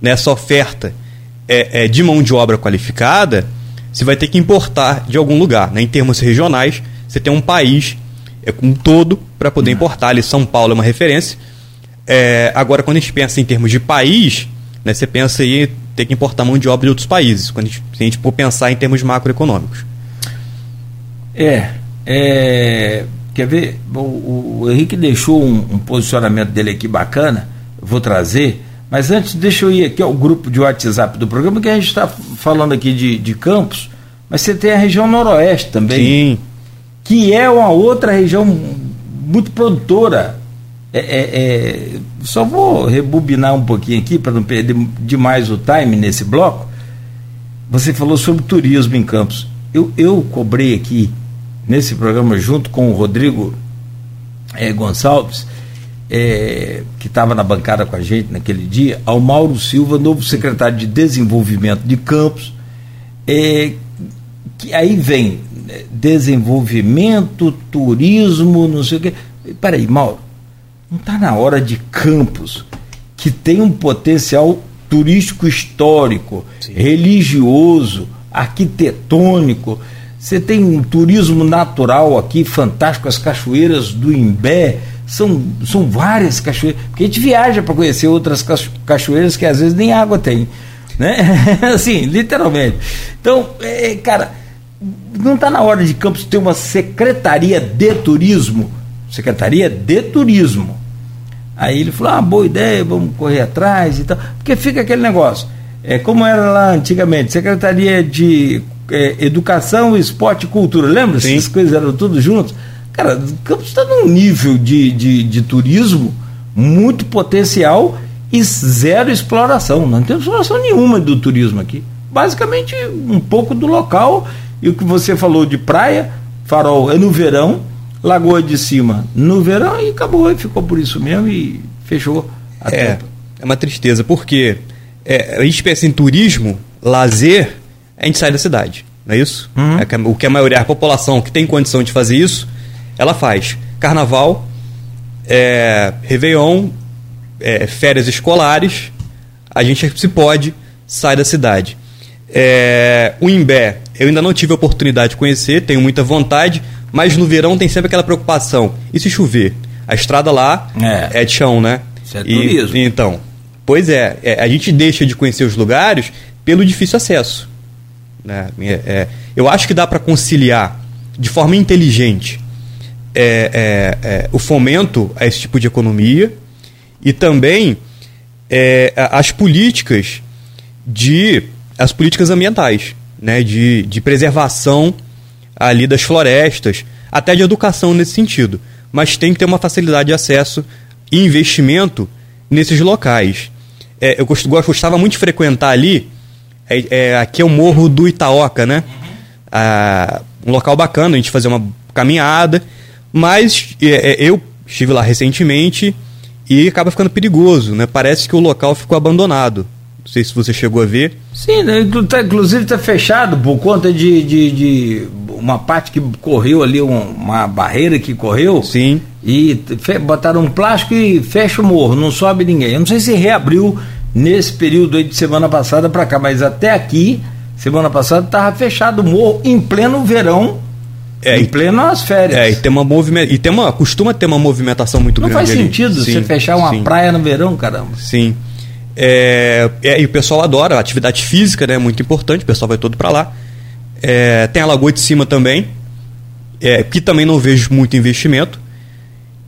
nessa oferta é, é, de mão de obra qualificada, você vai ter que importar de algum lugar. Né? Em termos regionais, você tem um país é, um todo para poder importar. Ali, São Paulo é uma referência. É, agora, quando a gente pensa em termos de país, né, você pensa aí ter que importar mão de obra de outros países, quando a gente, se a gente for pensar em termos macroeconômicos. É, é quer ver? O, o Henrique deixou um, um, posicionamento dele aqui bacana, vou trazer, mas antes deixa eu ir aqui ao grupo de WhatsApp do programa, que a gente está falando aqui de, de Campos, mas você tem a região noroeste também. Sim. Que é uma outra região muito produtora é, é, é, só vou rebobinar um pouquinho aqui para não perder demais o time nesse bloco. Você falou sobre turismo em Campos. Eu, eu cobrei aqui nesse programa junto com o Rodrigo é, Gonçalves, é, que estava na bancada com a gente naquele dia, ao Mauro Silva, novo secretário de Desenvolvimento de Campos, é, que aí vem desenvolvimento, turismo, não sei o quê. Peraí, Mauro, não está na hora de Campos, que tem um potencial turístico histórico, Sim. religioso, arquitetônico. Você tem um turismo natural aqui fantástico, as cachoeiras do Imbé. São, são várias cachoeiras. Porque a gente viaja para conhecer outras cachoeiras que às vezes nem água tem. Né? assim, literalmente. Então, é, cara, não está na hora de Campos ter uma secretaria de turismo? Secretaria de Turismo Aí ele falou: ah, boa ideia, vamos correr atrás e tal. Porque fica aquele negócio. É, como era lá antigamente, Secretaria de é, Educação, Esporte e Cultura. Lembra? Sim. Essas coisas eram tudo juntos. Cara, Campos está num nível de, de, de turismo muito potencial e zero exploração. Não tem exploração nenhuma do turismo aqui. Basicamente, um pouco do local. E o que você falou de praia, farol é no verão, Lagoa de Cima no verão e acabou, e ficou por isso mesmo e fechou a é, tampa. É uma tristeza, porque é, a gente pensa em turismo, lazer, a gente sai da cidade, não é isso? Uhum. É, o que a maioria, a população que tem condição de fazer isso, ela faz. Carnaval, é, Réveillon, é, férias escolares, a gente se pode, sai da cidade. É, o Imbé, eu ainda não tive a oportunidade de conhecer, tenho muita vontade, mas no verão tem sempre aquela preocupação. E se chover? A estrada lá é, é de chão, né? Isso é turismo. E, então, pois é, é, a gente deixa de conhecer os lugares pelo difícil acesso. Né? É, é eu acho que dá para conciliar de forma inteligente é, é, o fomento a esse tipo de economia e também é, as políticas de as políticas ambientais, né, de, de preservação ali das florestas, até de educação nesse sentido. Mas tem que ter uma facilidade de acesso e investimento nesses locais. É, eu gostava muito de frequentar ali, é, é, aqui é o Morro do Itaoca, né? Ah, um local bacana, a gente fazer uma caminhada, mas é, é, eu estive lá recentemente e acaba ficando perigoso, né? Parece que o local ficou abandonado. Não sei se você chegou a ver. Sim, né? Tá, inclusive está fechado por conta de, de, de, uma parte que correu ali, uma barreira que correu. Sim. E botaram um plástico e fecha o morro, não sobe ninguém. Eu não sei se reabriu nesse período aí de semana passada para cá, mas até aqui, semana passada, estava fechado o morro em pleno verão é, em plenas férias. É, e tem uma movimento, e tem uma costuma ter uma movimentação muito Não grande. Não faz sentido sim, você fechar uma sim. praia no verão, caramba. Sim. É, é, e o pessoal adora, a atividade física né, é muito importante, o pessoal vai todo para lá. É, tem a Lagoa de Cima também, é, que também não vejo muito investimento.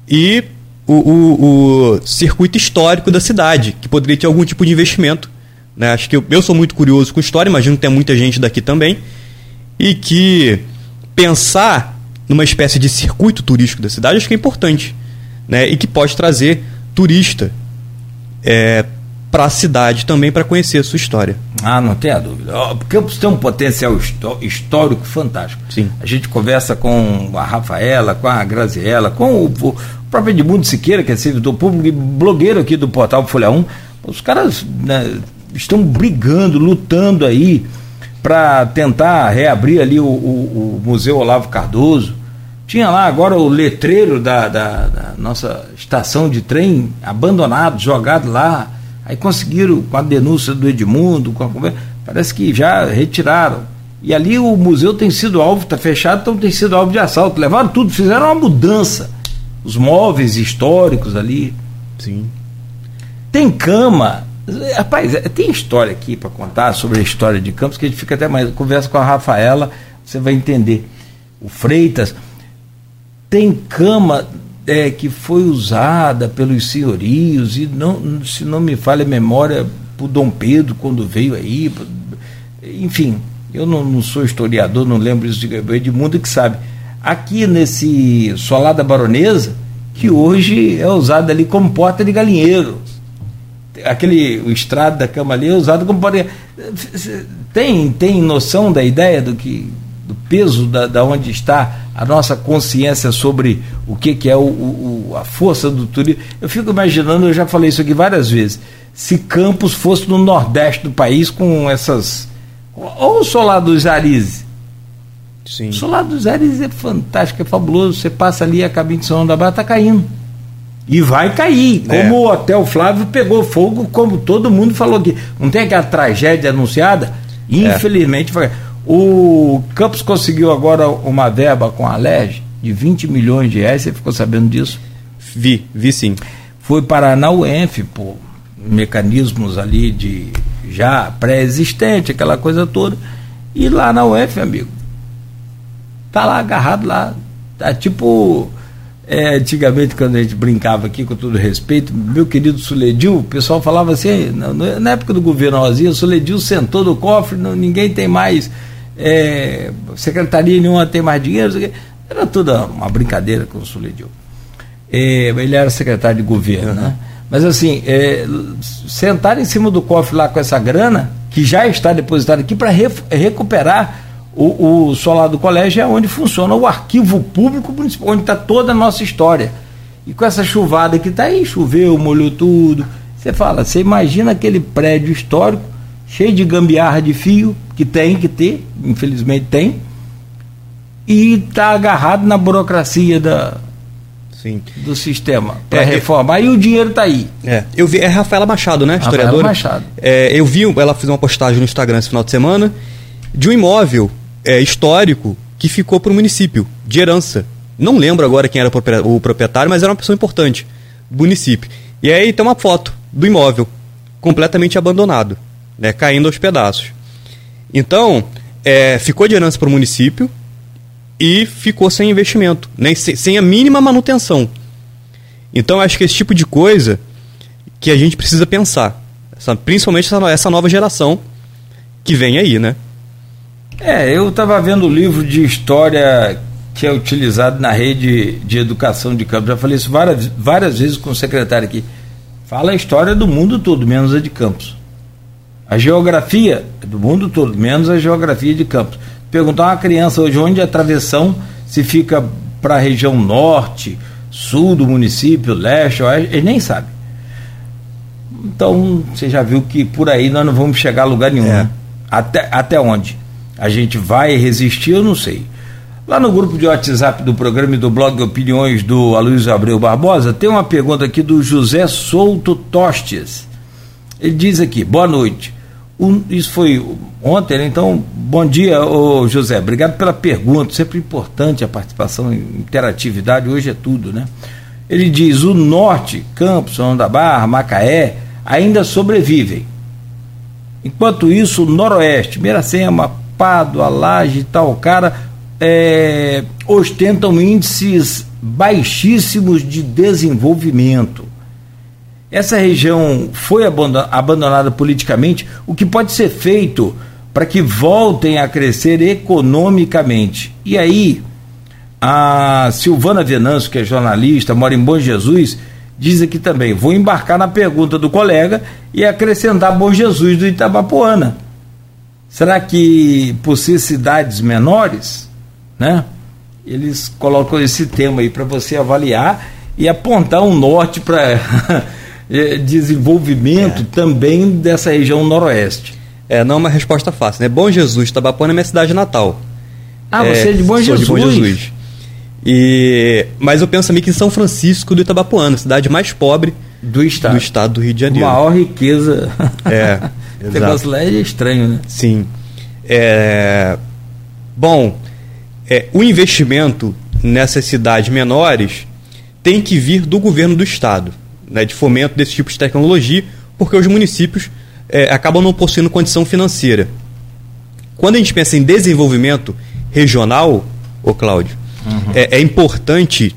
E o, o, o, circuito histórico da cidade, que poderia ter algum tipo de investimento. Né? Acho que eu, eu sou muito curioso com história, imagino que tem muita gente daqui também. E que pensar numa espécie de circuito turístico da cidade acho que é importante. Né? E que pode trazer turista é, para a cidade também para conhecer a sua história. Ah, não tem a dúvida. Campos tem um potencial histórico fantástico. Sim. A gente conversa com a Rafaela, com a Graziella, com o, o próprio Edmundo Siqueira, que é servidor público e blogueiro aqui do portal Folha 1. Os caras né, estão brigando, lutando aí para tentar reabrir ali o, o, o, Museu Olavo Cardoso. Tinha lá agora o letreiro da, da, da, nossa estação de trem abandonado, jogado lá. Aí conseguiram, com a denúncia do Edmundo, com a, parece que já retiraram. E ali o museu tem sido alvo, está fechado, então tem sido alvo de assalto. Levaram tudo, fizeram uma mudança. Os móveis históricos ali. Sim. Tem cama, Rapaz, tem história aqui para contar sobre a história de Campos, que a gente fica até mais. Conversa com a Rafaela, você vai entender. O Freitas. Tem cama é, que foi usada pelos senhorios, e não, se não me falha a memória, por Dom Pedro, quando veio aí. Enfim, eu não, não sou historiador, não lembro isso de Edmundo que sabe. Aqui nesse Solar da Baronesa, que hoje é usado ali como porta de galinheiro aquele o estrado da cama ali é usado como pode tem tem noção da ideia do que do peso da, da onde está a nossa consciência sobre o que, que é o, o, a força do turismo eu fico imaginando eu já falei isso aqui várias vezes se Campos fosse no nordeste do país com essas ou o Solar dos Arizes Sim. O Solar dos Arizes é fantástico, é fabuloso. Você passa ali a cabine de São da Barra, está caindo. E vai cair, é. como o Hotel Flávio pegou fogo, como todo mundo falou que não tem aquela tragédia anunciada? É. Infelizmente foi. O Campos conseguiu agora uma verba com a LEG de 20 milhões de reais, você ficou sabendo disso? Vi, vi sim. Foi para a UENF, por mecanismos ali de já pré-existente, aquela coisa toda. E lá na UENF, amigo, tá lá agarrado lá, tá tipo é, antigamente, quando a gente brincava aqui, com todo respeito, meu querido Suledil, o pessoal falava assim, na, na época do governo Rosinha, o Suledil sentou no cofre, não, ninguém tem mais, é, secretaria nenhuma tem mais dinheiro, era toda uma brincadeira com o Suledil. É, ele era secretário de governo, uhum. né? Mas assim, é, sentar em cima do cofre lá com essa grana, que já está depositada aqui, para recuperar o, o solar do colégio é onde funciona o arquivo público municipal, onde está toda a nossa história. E com essa chuvada que está aí, choveu, molhou tudo. Você fala, você imagina aquele prédio histórico, cheio de gambiarra de fio, que tem que ter, infelizmente tem, e está agarrado na burocracia da, Sim. do sistema para é, reformar e o dinheiro está aí. É, eu vi, é Rafaela Machado, né? Historiadora. Rafaela Machado. É, eu vi, ela fez uma postagem no Instagram esse final de semana de um imóvel é, histórico que ficou para o município, de herança. Não lembro agora quem era o proprietário, mas era uma pessoa importante do município. E aí tem uma foto do imóvel completamente abandonado, né, caindo aos pedaços. Então, é, ficou de herança para o município e ficou sem investimento, né, sem, sem a mínima manutenção. Então, acho que esse tipo de coisa que a gente precisa pensar. Essa, principalmente essa, essa nova geração que vem aí, né? É, eu estava vendo o livro de história que é utilizado na rede de educação de Campos. Já falei isso várias, várias vezes com o secretário aqui. Fala a história do mundo todo, menos a de Campos. A geografia do mundo todo, menos a geografia de Campos. Perguntar a uma criança hoje onde a travessão se fica para a região norte, sul do município, leste, oeste, ele nem sabe. Então, você já viu que por aí nós não vamos chegar a lugar nenhum. É. Né? Até, até onde? A gente vai resistir, eu não sei. Lá no grupo de WhatsApp do programa e do blog Opiniões do Aloysio Abreu Barbosa, tem uma pergunta aqui do José Souto Tostes. Ele diz aqui: boa noite. Um, isso foi ontem, né? então, bom dia, ô José. Obrigado pela pergunta. Sempre importante a participação, interatividade, hoje é tudo, né? Ele diz: o norte, Campos, São da Barra, Macaé, ainda sobrevivem. Enquanto isso, o noroeste, Miracema, Pádua, Laje e tal, cara é, ostentam índices baixíssimos de desenvolvimento. Essa região foi abandonada politicamente, o que pode ser feito para que voltem a crescer economicamente. E aí, a Silvana Venâncio, que é jornalista, mora em Bom Jesus, diz aqui também: vou embarcar na pergunta do colega e acrescentar Bom Jesus do Itabapoana. Será que por ser cidades menores, né? Eles colocam esse tema aí para você avaliar e apontar um norte para eh, desenvolvimento é. também dessa região noroeste. É, não é uma resposta fácil, né? Bom Jesus, Tabapona é minha cidade natal. Ah, é, você é de Bom Jesus? de Bom Jesus. E, mas eu penso também que em São Francisco do Itabapuana, cidade mais pobre do estado do, estado do Rio de Janeiro. Maior riqueza. É. o negócio lá é estranho, né? Sim. É, bom, é, o investimento nessas cidades menores tem que vir do governo do estado, né, de fomento desse tipo de tecnologia, porque os municípios é, acabam não possuindo condição financeira. Quando a gente pensa em desenvolvimento regional, ô Cláudio, uhum. é, é importante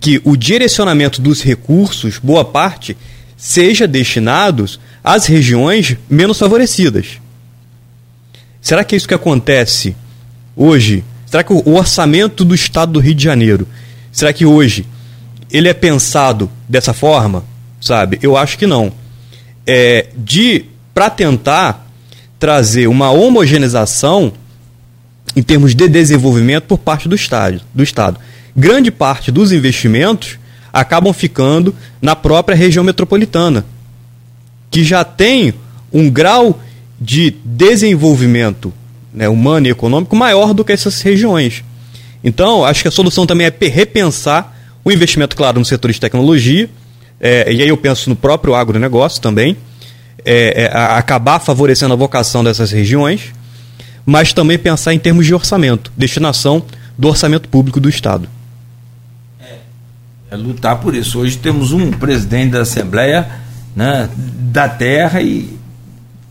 que o direcionamento dos recursos, boa parte, seja destinados às regiões menos favorecidas. Será que é isso que acontece hoje Será que o orçamento do Estado do Rio de Janeiro, será que hoje ele é pensado dessa forma? Sabe? Eu acho que não. É, de para tentar trazer uma homogeneização em termos de desenvolvimento por parte do Estado, do Estado. Grande parte dos investimentos acabam ficando na própria região metropolitana, que já tem um grau de desenvolvimento né, humano e econômico maior do que essas regiões. Então, acho que a solução também é repensar o investimento, claro, no setor de tecnologia, é, e aí eu penso no próprio agronegócio também, é, é, acabar favorecendo a vocação dessas regiões, mas também pensar em termos de orçamento, destinação do orçamento público do Estado. É, é lutar por isso. Hoje temos um presidente da Assembleia né, da Terra e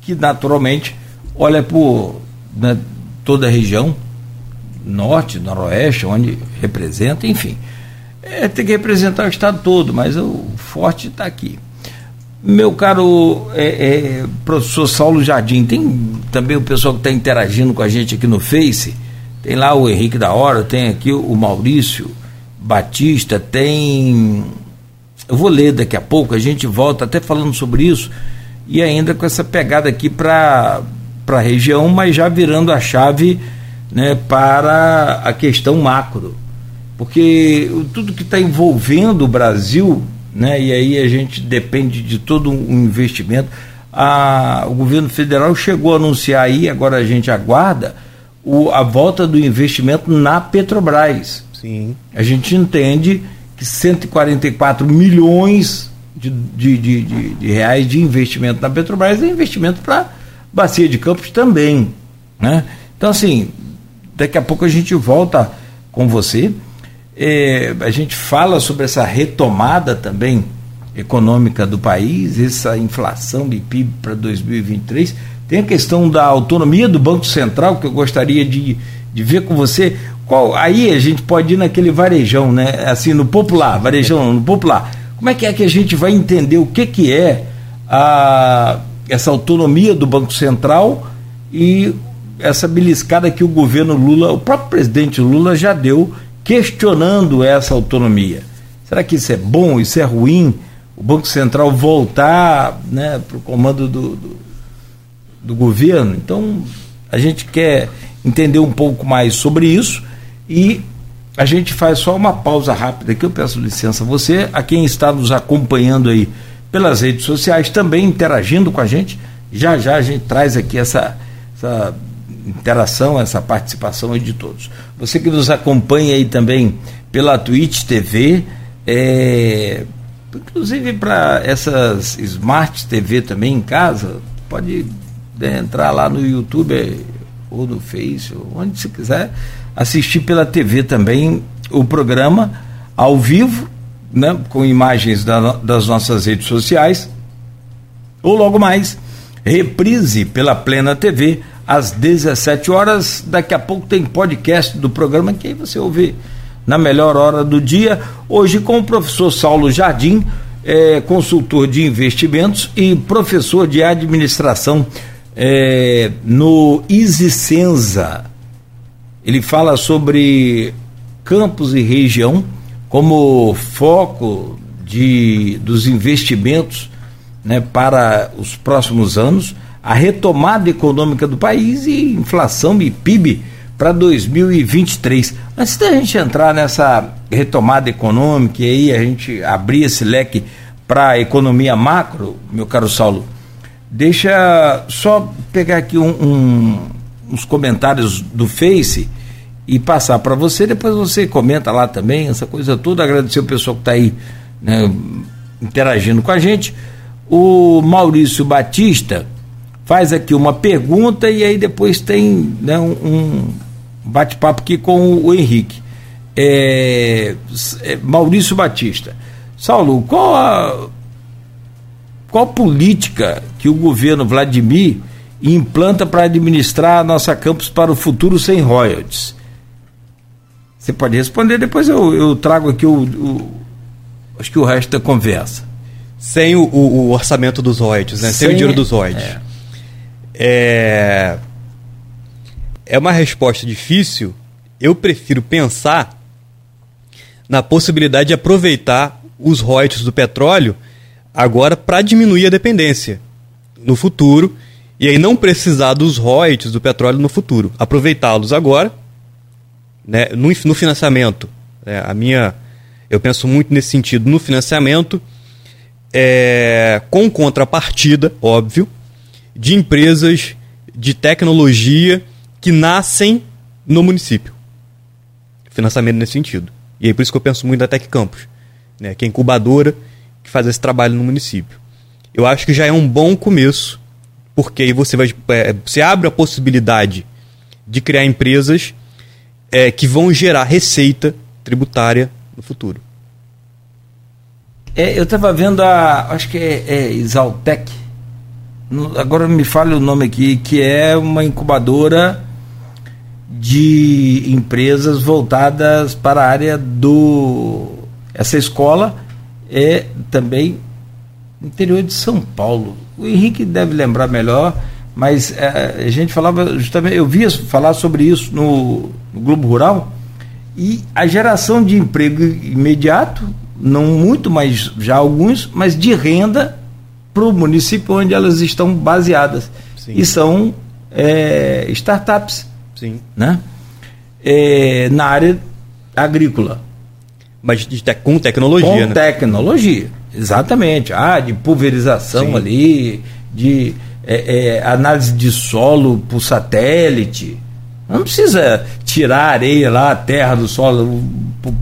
que naturalmente olha por né, toda a região, norte, noroeste, onde representa, enfim. É, tem que representar o estado todo, mas o forte está aqui. Meu caro é, é, professor Saulo Jardim, tem também o pessoal que está interagindo com a gente aqui no Face, tem lá o Henrique da Hora, tem aqui o Maurício Batista, tem. Eu vou ler daqui a pouco, a gente volta até falando sobre isso, e ainda com essa pegada aqui para a região, mas já virando a chave né, para a questão macro. Porque tudo que está envolvendo o Brasil, né, e aí a gente depende de todo um investimento. A, o governo federal chegou a anunciar aí, agora a gente aguarda, o, a volta do investimento na Petrobras. Sim. A gente entende que 144 milhões de, de, de, de, de reais de investimento na Petrobras é investimento para Bacia de Campos também. Né? Então, assim, daqui a pouco a gente volta com você. É, a gente fala sobre essa retomada também econômica do país, essa inflação de PIB para 2023. Tem a questão da autonomia do Banco Central, que eu gostaria de, de ver com você. Qual, aí a gente pode ir naquele varejão, né? Assim, no popular, varejão, no popular. Como é que é que a gente vai entender o que, que é a, essa autonomia do Banco Central e essa beliscada que o governo Lula, o próprio presidente Lula já deu questionando essa autonomia. Será que isso é bom, isso é ruim? O Banco Central voltar né, para o comando do, do, do governo? Então, a gente quer entender um pouco mais sobre isso e a gente faz só uma pausa rápida aqui. Eu peço licença a você, a quem está nos acompanhando aí pelas redes sociais, também interagindo com a gente. Já já a gente traz aqui essa, essa interação, essa participação aí de todos. Você que nos acompanha aí também pela Twitch TV, é, inclusive para essas Smart TV também em casa, pode né, entrar lá no YouTube ou no Face, ou onde você quiser, assistir pela TV também o programa ao vivo, né, com imagens da, das nossas redes sociais, ou logo mais, reprise pela Plena TV às 17 horas. Daqui a pouco tem podcast do programa que aí você ouve na melhor hora do dia. Hoje com o professor Saulo Jardim, é, consultor de investimentos e professor de administração é, no Isicenza. Ele fala sobre campos e região como foco de, dos investimentos né, para os próximos anos a retomada econômica do país e inflação e PIB para 2023. Antes da gente entrar nessa retomada econômica e aí a gente abrir esse leque para a economia macro, meu caro Saulo, deixa só pegar aqui um, um, uns comentários do Face e passar para você, depois você comenta lá também, essa coisa toda, agradecer o pessoal que está aí né, interagindo com a gente. O Maurício Batista faz aqui uma pergunta e aí depois tem né, um, bate-papo aqui com o Henrique. É, é, Maurício Batista. Saulo, qual a qual política que o governo Vladimir implanta para administrar a nossa campus para o futuro sem royalties? Você pode responder, depois eu, eu trago aqui o, o, acho que o resto da conversa. Sem o, o orçamento dos royalties, né? Sem, sem o dinheiro dos royalties. É. É, é uma resposta difícil. Eu prefiro pensar na possibilidade de aproveitar os royalties do petróleo agora para diminuir a dependência no futuro e aí não precisar dos royalties do petróleo no futuro. Aproveitá-los agora, né, no, no financiamento. É, a minha, eu penso muito nesse sentido, no financiamento, é, com contrapartida, óbvio, de empresas de tecnologia que nascem no município. Financiamento nesse sentido. E é por isso que eu penso muito na Tec Campus, né, que é incubadora que faz esse trabalho no município. Eu acho que já é um bom começo, porque aí você vai é, você abre a possibilidade de criar empresas é, que vão gerar receita tributária no futuro. É, eu estava vendo a, acho que é, é Exaltec, agora me fale o nome aqui, que é uma incubadora de empresas voltadas para a área do. Essa escola é também interior de São Paulo. O Henrique deve lembrar melhor, mas é, a gente falava justamente, eu via falar sobre isso no, no Globo Rural e a geração de emprego imediato, não muito, mas já alguns, mas de renda para o município onde elas estão baseadas. Sim. E são é, startups. Sim. Né? É, na área agrícola. Mas te com tecnologia, com né? tecnologia, exatamente. Ah, de pulverização Sim. ali, de é, é, análise de solo por satélite. Não precisa tirar a areia lá, a terra do solo. O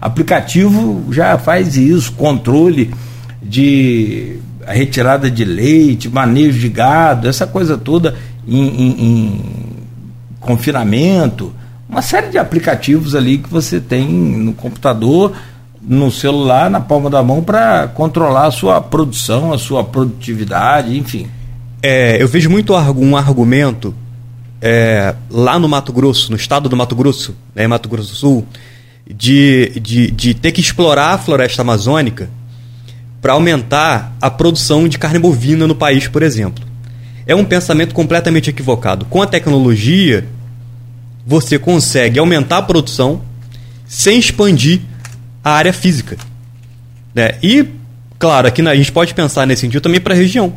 aplicativo já faz isso, controle de a retirada de leite, manejo de gado, essa coisa toda em, em, em confinamento, uma série de aplicativos ali que você tem no computador, no celular, na palma da mão para controlar a sua produção, a sua produtividade, enfim. É, eu vejo muito um argumento é, lá no Mato Grosso, no estado do Mato Grosso, né, Mato Grosso do Sul, de, de, de ter que explorar a floresta amazônica para aumentar a produção de carne bovina no país, por exemplo. É um pensamento completamente equivocado. Com a tecnologia, você consegue aumentar a produção sem expandir a área física. Né? E, claro, aqui a gente pode pensar nesse sentido também para a região.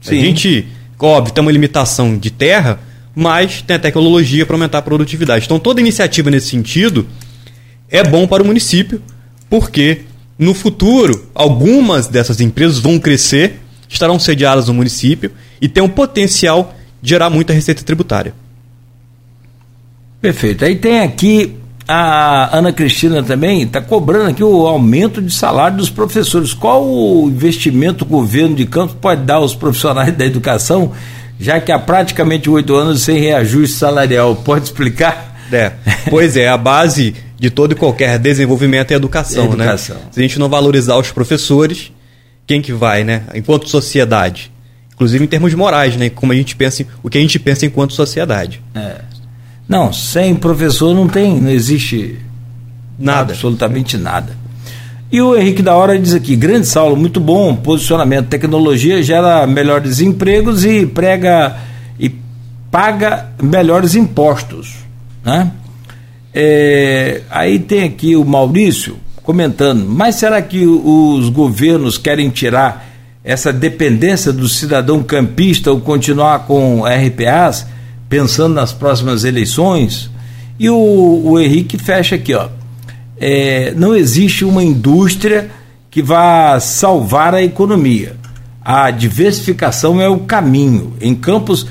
Sim. A gente, óbvio, tem uma limitação de terra, mas tem a tecnologia para aumentar a produtividade. Então, toda iniciativa nesse sentido é bom para o município, porque no futuro, algumas dessas empresas vão crescer, estarão sediadas no município e tem um potencial de gerar muita receita tributária. Perfeito. Aí tem aqui a Ana Cristina também está cobrando aqui o aumento de salário dos professores. Qual o investimento o governo de Campos pode dar aos profissionais da educação, já que há praticamente oito anos sem reajuste salarial? Pode explicar? É, pois é, a base de todo e qualquer desenvolvimento é educação, educação, né? Se a gente não valorizar os professores, quem que vai, né? Enquanto sociedade. Inclusive em termos morais, né? Como a gente pensa, o que a gente pensa enquanto sociedade. É. Não, sem professor não tem, não existe nada, absolutamente nada. E o Henrique da Hora diz aqui: grande Saulo, muito bom posicionamento. Tecnologia gera melhores empregos e prega e paga melhores impostos. Né? É, aí tem aqui o Maurício comentando: mas será que os governos querem tirar essa dependência do cidadão campista ou continuar com RPAs? pensando nas próximas eleições. E o, o Henrique fecha aqui, ó. É, não existe uma indústria que vá salvar a economia. A diversificação é o caminho. Em Campos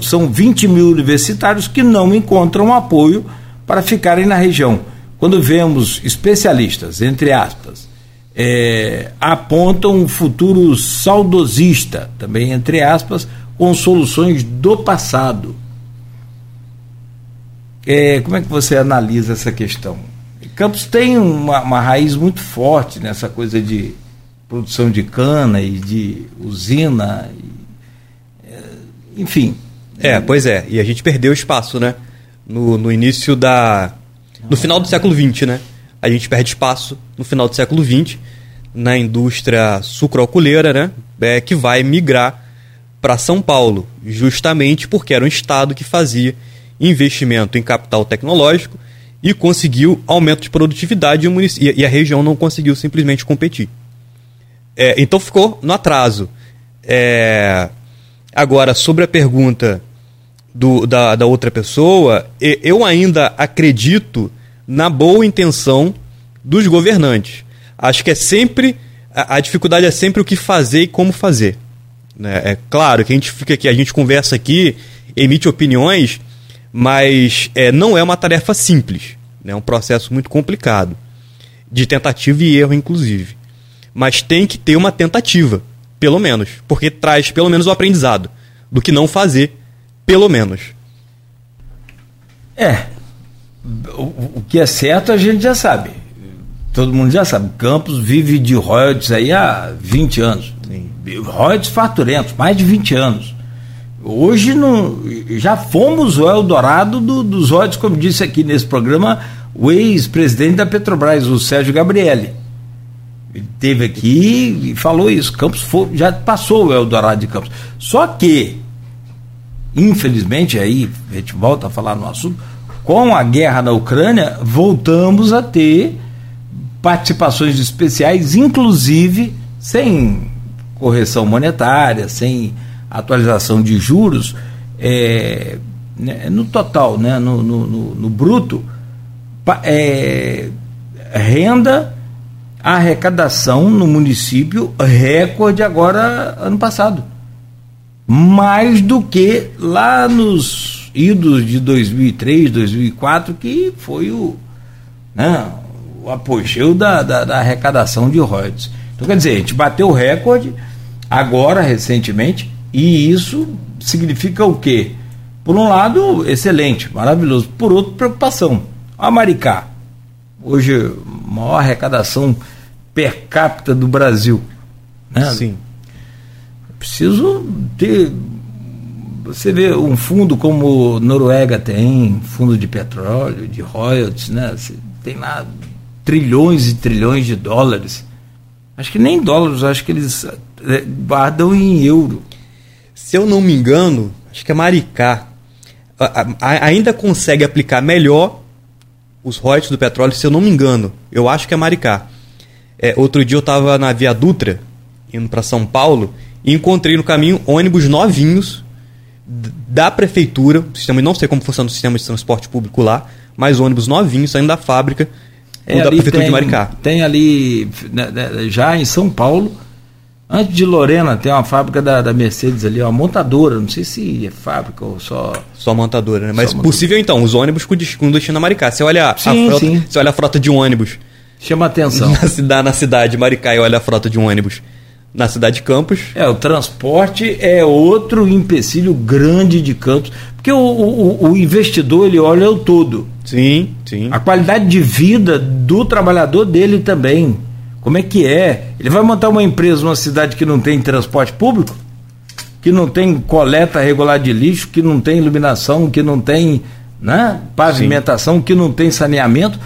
são 20 mil universitários que não encontram apoio para ficarem na região. Quando vemos especialistas, entre aspas, é, apontam um futuro saudosista, também entre aspas, com soluções do passado. É, como é que você analisa essa questão? Campos tem uma, uma, raiz muito forte nessa coisa de produção de cana e de usina, e, é, enfim. É, pois é, e a gente perdeu espaço, né? No, no início da. No final do século XX, né? A gente perde espaço no final do século XX na indústria sucroalcooleira, né? É, que vai migrar para São Paulo, justamente porque era um estado que fazia investimento em capital tecnológico e conseguiu aumento de produtividade e, e a região não conseguiu simplesmente competir. É, então ficou no atraso. É, agora, sobre a pergunta do, da, da outra pessoa, eu ainda acredito na boa intenção dos governantes. Acho que é sempre. A, a dificuldade é sempre o que fazer e como fazer. Né? É claro que a gente fica aqui, a gente conversa aqui, emite opiniões mas é, não é uma tarefa simples. Né? É um processo muito complicado, de tentativa e erro, inclusive. Mas tem que ter uma tentativa, pelo menos, porque traz pelo menos o aprendizado, do que não fazer, pelo menos. É. O, o que é certo a gente já sabe. Todo mundo já sabe. Campos vive de royalties aí há 20 anos. Sim. Royalties faturentos, mais de 20 anos. Hoje não, já fomos o Eldorado do, dos royalties, como disse aqui nesse programa o ex-presidente da Petrobras, o Sérgio Gabrielli. Ele teve aqui e falou isso. Campos foi, já passou o Eldorado de Campos. Só que, infelizmente, aí a gente volta a falar no assunto, com a guerra na Ucrânia, voltamos a ter participações especiais, inclusive sem correção monetária, sem atualização de juros, é, né, no total, né, no, no, no, no bruto, é, renda, arrecadação no município, recorde agora ano passado. Mais do que lá nos idos de 2003, 2004, que foi o, né, o apogeu da, da, da arrecadação de royalties. Então, quer dizer, a gente bateu o recorde agora, recentemente, e isso significa o quê? Por um lado, excelente, maravilhoso. Por outro, preocupação. A Maricá, hoje, maior arrecadação per capita do Brasil. Né? Sim. Preciso ter. Você vê um fundo como Noruega tem, fundo de petróleo, de royalties, né? Você tem lá trilhões e trilhões de dólares. Acho que nem dólares, acho que eles é, guardam em euro. Se eu não me engano, acho que é Maricá. A, a, ainda consegue aplicar melhor os royalties do petróleo, se eu não me engano. Eu acho que é Maricá. É, outro dia eu estava na Via Dutra, indo para São Paulo, e encontrei no caminho ônibus novinhos da prefeitura, sistema, não sei como funciona o sistema de transporte público lá, mas ônibus novinhos saindo da fábrica é, da prefeitura tem, de Maricá. Tem ali, né, né, já em São Paulo, antes de Lorena, tem uma fábrica da, da Mercedes ali, uma montadora, não sei se é fábrica ou só. Só montadora, né? Mas montadora. possível então, os ônibus com destino a Maricá. Você olha, sim, a frota, sim. você olha a frota de um ônibus. Chama atenção. Na cidade, na cidade de Maricá e olha a frota de um ônibus na cidade de Campos. É, o transporte é outro empecilho grande de Campos, porque o, o, o, investidor ele olha o todo. Sim, sim. A qualidade de vida do trabalhador dele também. Como é que é? Ele vai montar uma empresa numa cidade que não tem transporte público, que não tem coleta regular de lixo, que não tem iluminação, que não tem né, pavimentação, sim. que não tem saneamento.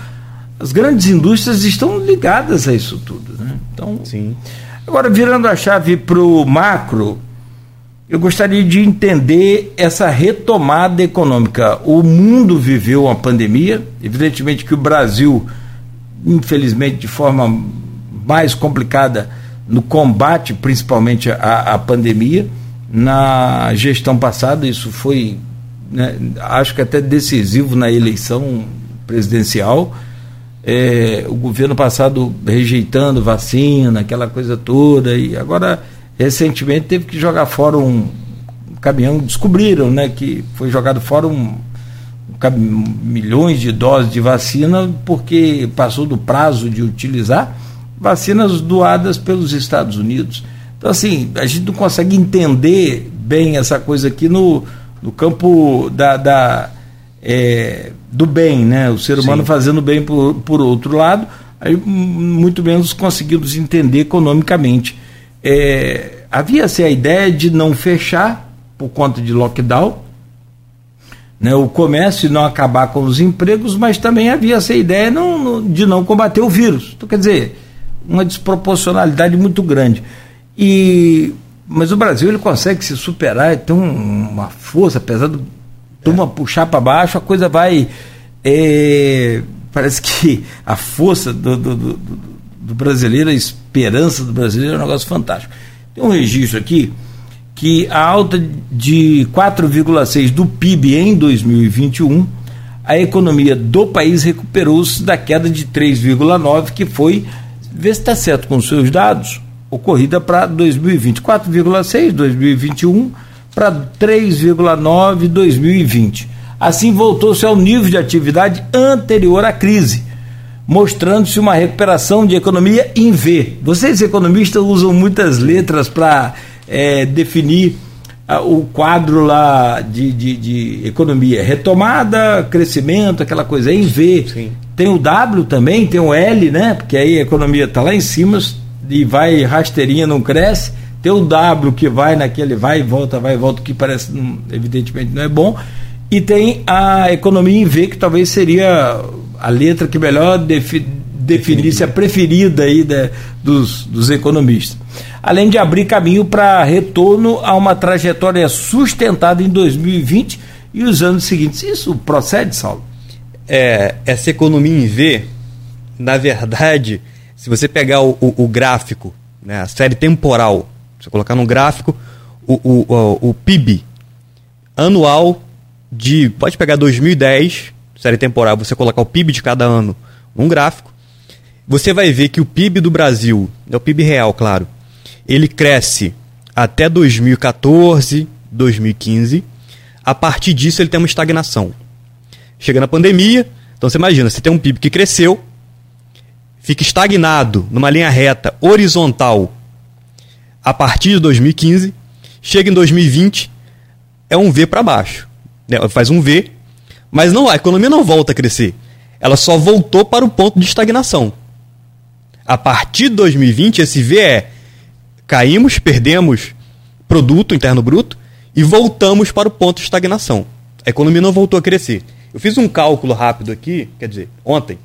As grandes indústrias estão ligadas a isso tudo. Né? Então, sim. Agora, virando a chave para o macro, eu gostaria de entender essa retomada econômica. O mundo viveu uma pandemia, evidentemente que o Brasil, infelizmente, de forma mais complicada no combate, principalmente à, à pandemia. Na gestão passada, isso foi, né, acho que até decisivo na eleição presidencial é, o governo passado rejeitando vacina, aquela coisa toda, e agora recentemente teve que jogar fora um, caminhão, descobriram né, que foi jogado fora um, milhões de doses de vacina porque passou do prazo de utilizar vacinas doadas pelos Estados Unidos. Então, assim, a gente não consegue entender bem essa coisa aqui no, no campo da, da é, do bem, né? O ser humano Sim. fazendo bem por, por outro lado, aí muito menos conseguimos entender economicamente. É, Havia-se a ideia de não fechar por conta de lockdown, né, o comércio e não acabar com os empregos, mas também havia essa ideia não, de não combater o vírus. Então, quer dizer, uma desproporcionalidade muito grande. E, mas o Brasil ele consegue se superar, tem uma força, apesar do turma puxar para baixo, a coisa vai. É, parece que a força do, do, do, do, brasileiro, a esperança do brasileiro é um negócio fantástico. Tem um registro aqui que a alta de 4,6% do PIB em 2021, a economia do país recuperou-se da queda de 3,9%, que foi, vê se está certo com os seus dados, ocorrida para 2020. 4,6% 2021 para 3,9 em 2020. Assim, voltou-se ao nível de atividade anterior à crise, mostrando-se uma recuperação de economia em V. Vocês, economistas, usam muitas letras para é, definir ah, o quadro lá de, de, de, economia. Retomada, crescimento, aquela coisa em V. Sim. Tem o W também, tem o L, né? Porque aí a economia está lá em cima e vai rasteirinha, não cresce tem o W que vai naquele vai e volta, vai e volta, que parece, evidentemente, não é bom. E tem a economia em V, que talvez seria a letra que melhor defi definisse a preferida aí da, dos, dos economistas. Além de abrir caminho para retorno a uma trajetória sustentada em 2020 e os anos seguintes. Isso procede, Saulo? É, essa economia em V, na verdade, se você pegar o, o, o gráfico, né, a série temporal você colocar no gráfico o, o, o, o PIB anual de. Pode pegar 2010, série temporal, você colocar o PIB de cada ano num gráfico. Você vai ver que o PIB do Brasil, é o PIB real, claro, ele cresce até 2014, 2015. A partir disso, ele tem uma estagnação. Chega na pandemia, então você imagina, você tem um PIB que cresceu, fica estagnado numa linha reta horizontal a partir de 2015, chega em 2020, é um V para baixo. Né? Faz um V, mas não a economia não volta a crescer. Ela só voltou para o ponto de estagnação. A partir de 2020, esse V é caímos, perdemos produto interno bruto e voltamos para o ponto de estagnação. A economia não voltou a crescer. Eu fiz um cálculo rápido aqui, quer dizer, ontem.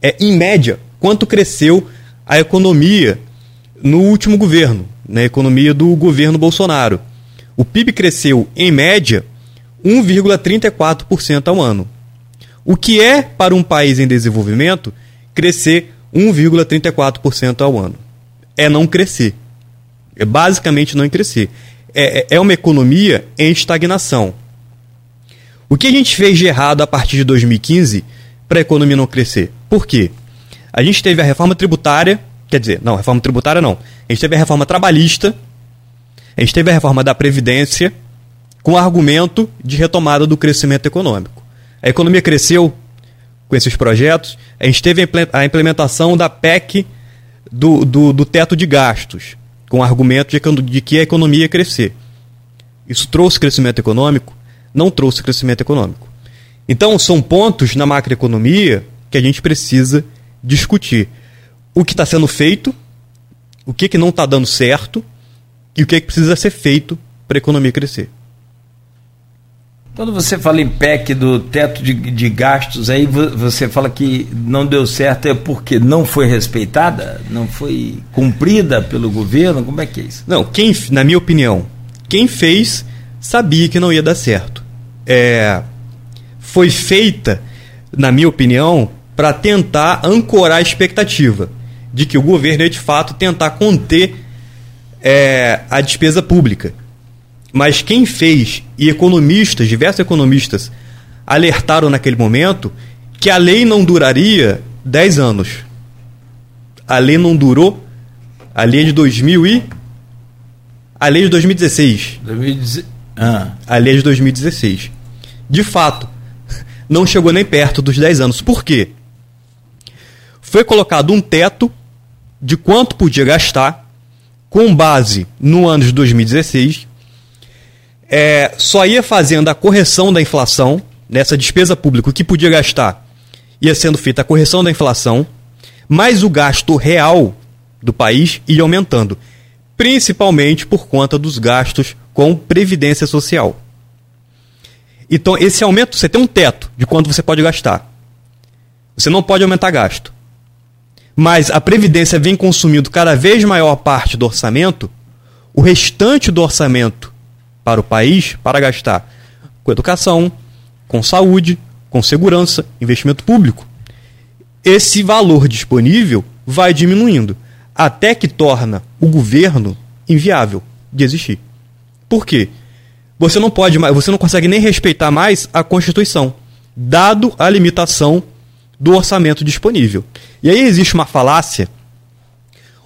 É, em média, quanto cresceu a economia no último governo, na economia do governo Bolsonaro. O PIB cresceu, em média, 1,34% ao ano. O que é, para um país em desenvolvimento, crescer 1,34% ao ano? É não crescer. É basicamente não crescer. É, é, é uma economia em estagnação. O que a gente fez de errado a partir de 2015 para a economia não crescer? Por quê? A gente teve a reforma tributária, quer dizer, não, reforma tributária não. A gente teve a reforma trabalhista, a gente teve a reforma da Previdência, com argumento de retomada do crescimento econômico. A economia cresceu com esses projetos, a gente teve a implementação da PEC do, do, do teto de gastos, com argumento de, de que a economia ia crescer. Isso trouxe crescimento econômico? Não trouxe crescimento econômico. Então, são pontos na macroeconomia que a gente precisa discutir. O que está sendo feito, o que, que não está dando certo e o que, que precisa ser feito para a economia crescer. Quando você fala em PEC do teto de, de gastos, aí você fala que não deu certo é porque não foi respeitada? Não foi cumprida pelo governo? Como é que é isso? Não, quem, na minha opinião, quem fez sabia que não ia dar certo. É, foi feita, na minha opinião, para tentar ancorar a expectativa de que o governo ia de fato tentar conter é, a despesa pública. Mas quem fez, e economistas, diversos economistas, alertaram naquele momento que a lei não duraria 10 anos. A lei não durou. A lei é de 2000 e. A lei é de 2016. 2016. Ah. A lei é de 2016. De fato, não chegou nem perto dos 10 anos. Por quê? Foi colocado um teto de quanto podia gastar com base no ano de 2016 é, só ia fazendo a correção da inflação, nessa despesa pública, o que podia gastar, ia sendo feita a correção da inflação, mas o gasto real do país ia aumentando, principalmente por conta dos gastos com previdência social. Então, esse aumento, você tem um teto de quanto você pode gastar. Você não pode aumentar gasto. Mas a previdência vem consumindo cada vez maior parte do orçamento, o restante do orçamento para o país para gastar com educação, com saúde, com segurança, investimento público. Esse valor disponível vai diminuindo até que torna o governo inviável de existir. Por quê? Você não pode você não consegue nem respeitar mais a Constituição, dado a limitação do orçamento disponível. E aí existe uma falácia,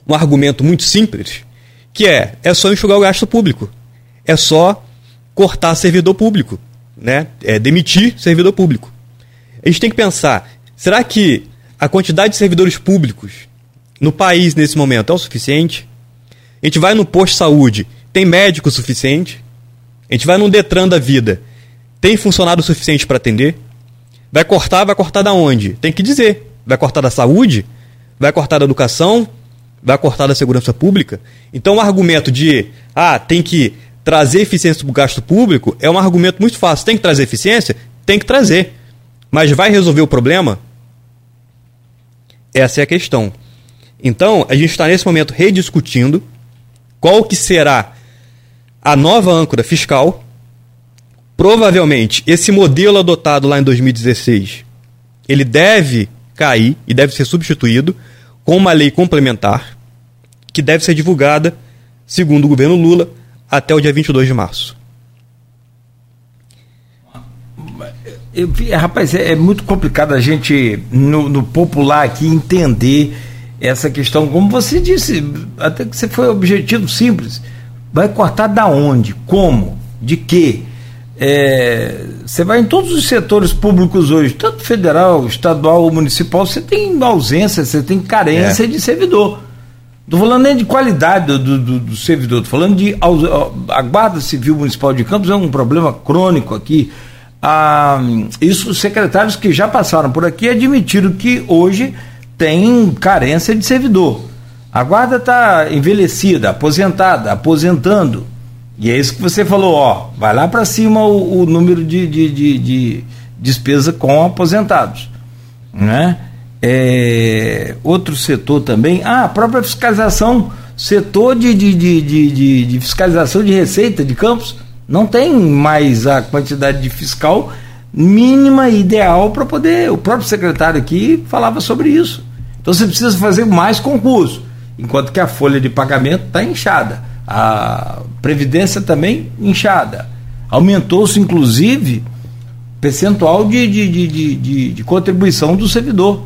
um argumento muito simples, que é é só enxugar o gasto público é só cortar servidor público, né? É demitir servidor público. A gente tem que pensar, será que a quantidade de servidores públicos no país nesse momento é o suficiente? A gente vai no posto de saúde, tem médico suficiente? A gente vai no Detran da vida, tem funcionário suficiente para atender? Vai cortar, vai cortar da onde? Tem que dizer. Vai cortar da saúde? Vai cortar da educação? Vai cortar da segurança pública? Então o argumento de ah, tem que trazer eficiência para o gasto público é um argumento muito fácil. Tem que trazer eficiência? Tem que trazer. Mas vai resolver o problema? Essa é a questão. Então, a gente está nesse momento rediscutindo qual que será a nova âncora fiscal. Provavelmente, esse modelo adotado lá em 2016, ele deve cair e deve ser substituído com uma lei complementar que deve ser divulgada, segundo o governo Lula, até o dia 22 de março. Eu, rapaz, é, é, muito complicado a gente, no, no, popular aqui, entender essa questão. Como você disse, até que você foi objetivo simples. Vai cortar da onde? Como? De quê? É, você vai em todos os setores públicos hoje, tanto federal, estadual ou municipal, você tem ausência, você tem carência é. de servidor. Estou falando nem de qualidade do, do, do servidor, estou falando de. A Guarda Civil Municipal de Campos é um problema crônico aqui. Ah, isso os secretários que já passaram por aqui admitiram que hoje tem carência de servidor. A guarda está envelhecida, aposentada, aposentando. E é isso que você falou, ó, vai lá para cima o, o, número de, de, de, de despesa com aposentados. Né? É, outro setor também, ah, a própria fiscalização, setor de, de, de, de, de fiscalização de receita de campos, não tem mais a quantidade de fiscal mínima ideal para poder. O próprio secretário aqui falava sobre isso. Então você precisa fazer mais concurso, enquanto que a folha de pagamento está inchada, a previdência também inchada. Aumentou-se, inclusive, percentual de, de, de, de, de contribuição do servidor,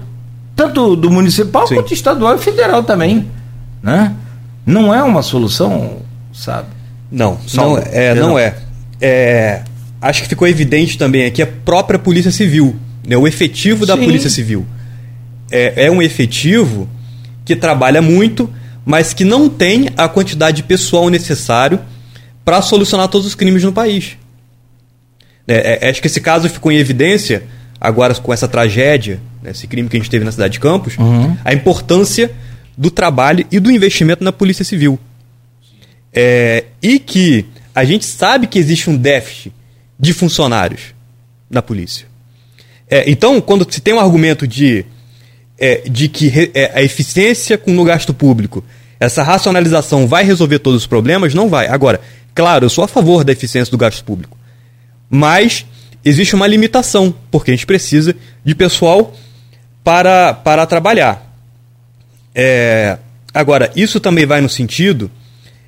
tanto do municipal Sim. quanto estadual e federal também. Né? Não é uma solução, sabe? Não, não, é, não é. é. Acho que ficou evidente também aqui a própria Polícia Civil, né? o efetivo da Sim. Polícia Civil. É, é um efetivo que trabalha muito, mas que não tem a quantidade de pessoal necessário para solucionar todos os crimes no país. É, é, acho que esse caso ficou em evidência agora com essa tragédia, né, esse crime que a gente teve na cidade de Campos, uhum. a importância do trabalho e do investimento na Polícia Civil. É, e que a gente sabe que existe um déficit de funcionários na polícia. É, então, quando se tem um argumento de, é, de que é, a eficiência com no gasto público, essa racionalização vai resolver todos os problemas, não vai. Agora, Claro, eu sou a favor da eficiência do gasto público. Mas existe uma limitação, porque a gente precisa de pessoal para, para trabalhar. É, agora, isso também vai no sentido,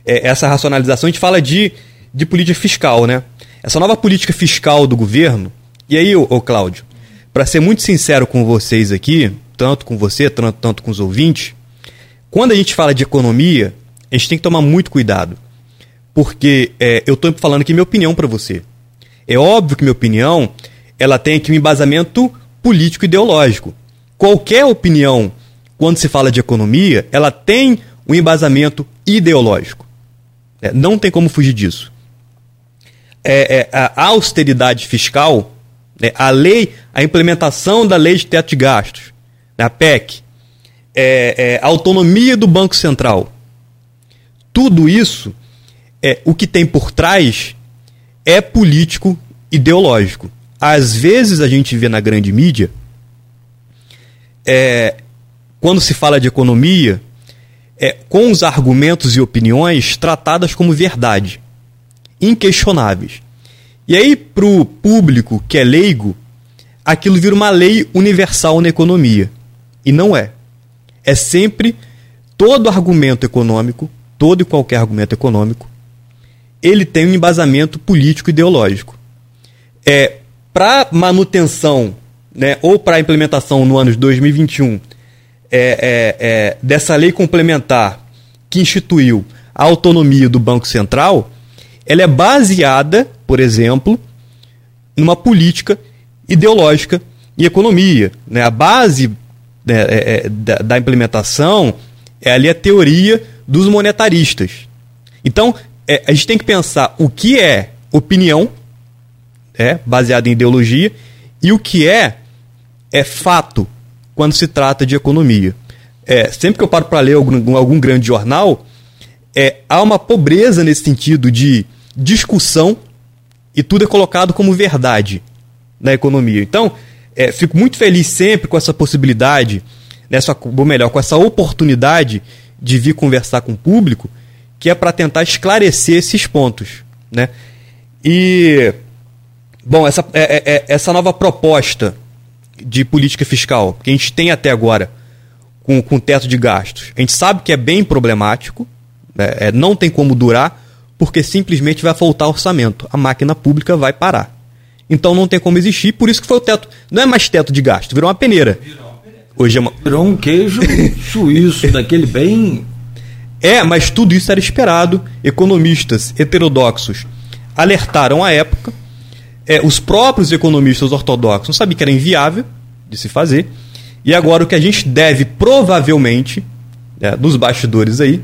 é, essa racionalização, a gente fala de, de política fiscal, né? Essa nova política fiscal do governo, e aí, ô, ô Cláudio, para ser muito sincero com vocês aqui, tanto com você, tanto, tanto com os ouvintes, quando a gente fala de economia, a gente tem que tomar muito cuidado porque é, eu estou falando aqui minha opinião para você. É óbvio que minha opinião ela tem aqui um embasamento político ideológico. Qualquer opinião, quando se fala de economia, ela tem um embasamento ideológico. É, não tem como fugir disso. É, é, a austeridade fiscal, né, a lei, a implementação da lei de teto de gastos, a PEC, é, é, autonomia do Banco Central, tudo isso é, o que tem por trás é político ideológico. Às vezes a gente vê na grande mídia, é, quando se fala de economia, é, com os argumentos e opiniões tratadas como verdade, inquestionáveis. E aí, para o público que é leigo, aquilo vira uma lei universal na economia. E não é. É sempre todo argumento econômico, todo e qualquer argumento econômico, ele tem um embasamento político ideológico. É, para manutenção né, ou para implementação no ano de 2021 é, é, é, dessa lei complementar que instituiu a autonomia do Banco Central, ela é baseada, por exemplo, numa política ideológica e economia. Né? A base é, é, da, da implementação é ali a teoria dos monetaristas. Então, é, a gente tem que pensar o que é opinião, é, baseado em ideologia, e o que é, é fato quando se trata de economia. É, sempre que eu paro para ler algum, algum grande jornal, é, há uma pobreza nesse sentido de discussão e tudo é colocado como verdade na economia. Então, é, fico muito feliz sempre com essa possibilidade, nessa, ou melhor, com essa oportunidade de vir conversar com o público que é para tentar esclarecer esses pontos. Né? E, bom, essa, é, é, é, essa nova proposta de política fiscal que a gente tem até agora com, com teto de gastos, a gente sabe que é bem problemático, né? é, não tem como durar, porque simplesmente vai faltar orçamento. A máquina pública vai parar. Então não tem como existir, por isso que foi o teto. Não é mais teto de gasto, virou uma peneira. Hoje é uma... Virou um queijo suíço, daquele bem é, mas tudo isso era esperado. Economistas heterodoxos alertaram à época. É, os próprios economistas ortodoxos sabiam que era inviável de se fazer. E agora o que a gente deve provavelmente, é, nos bastidores aí,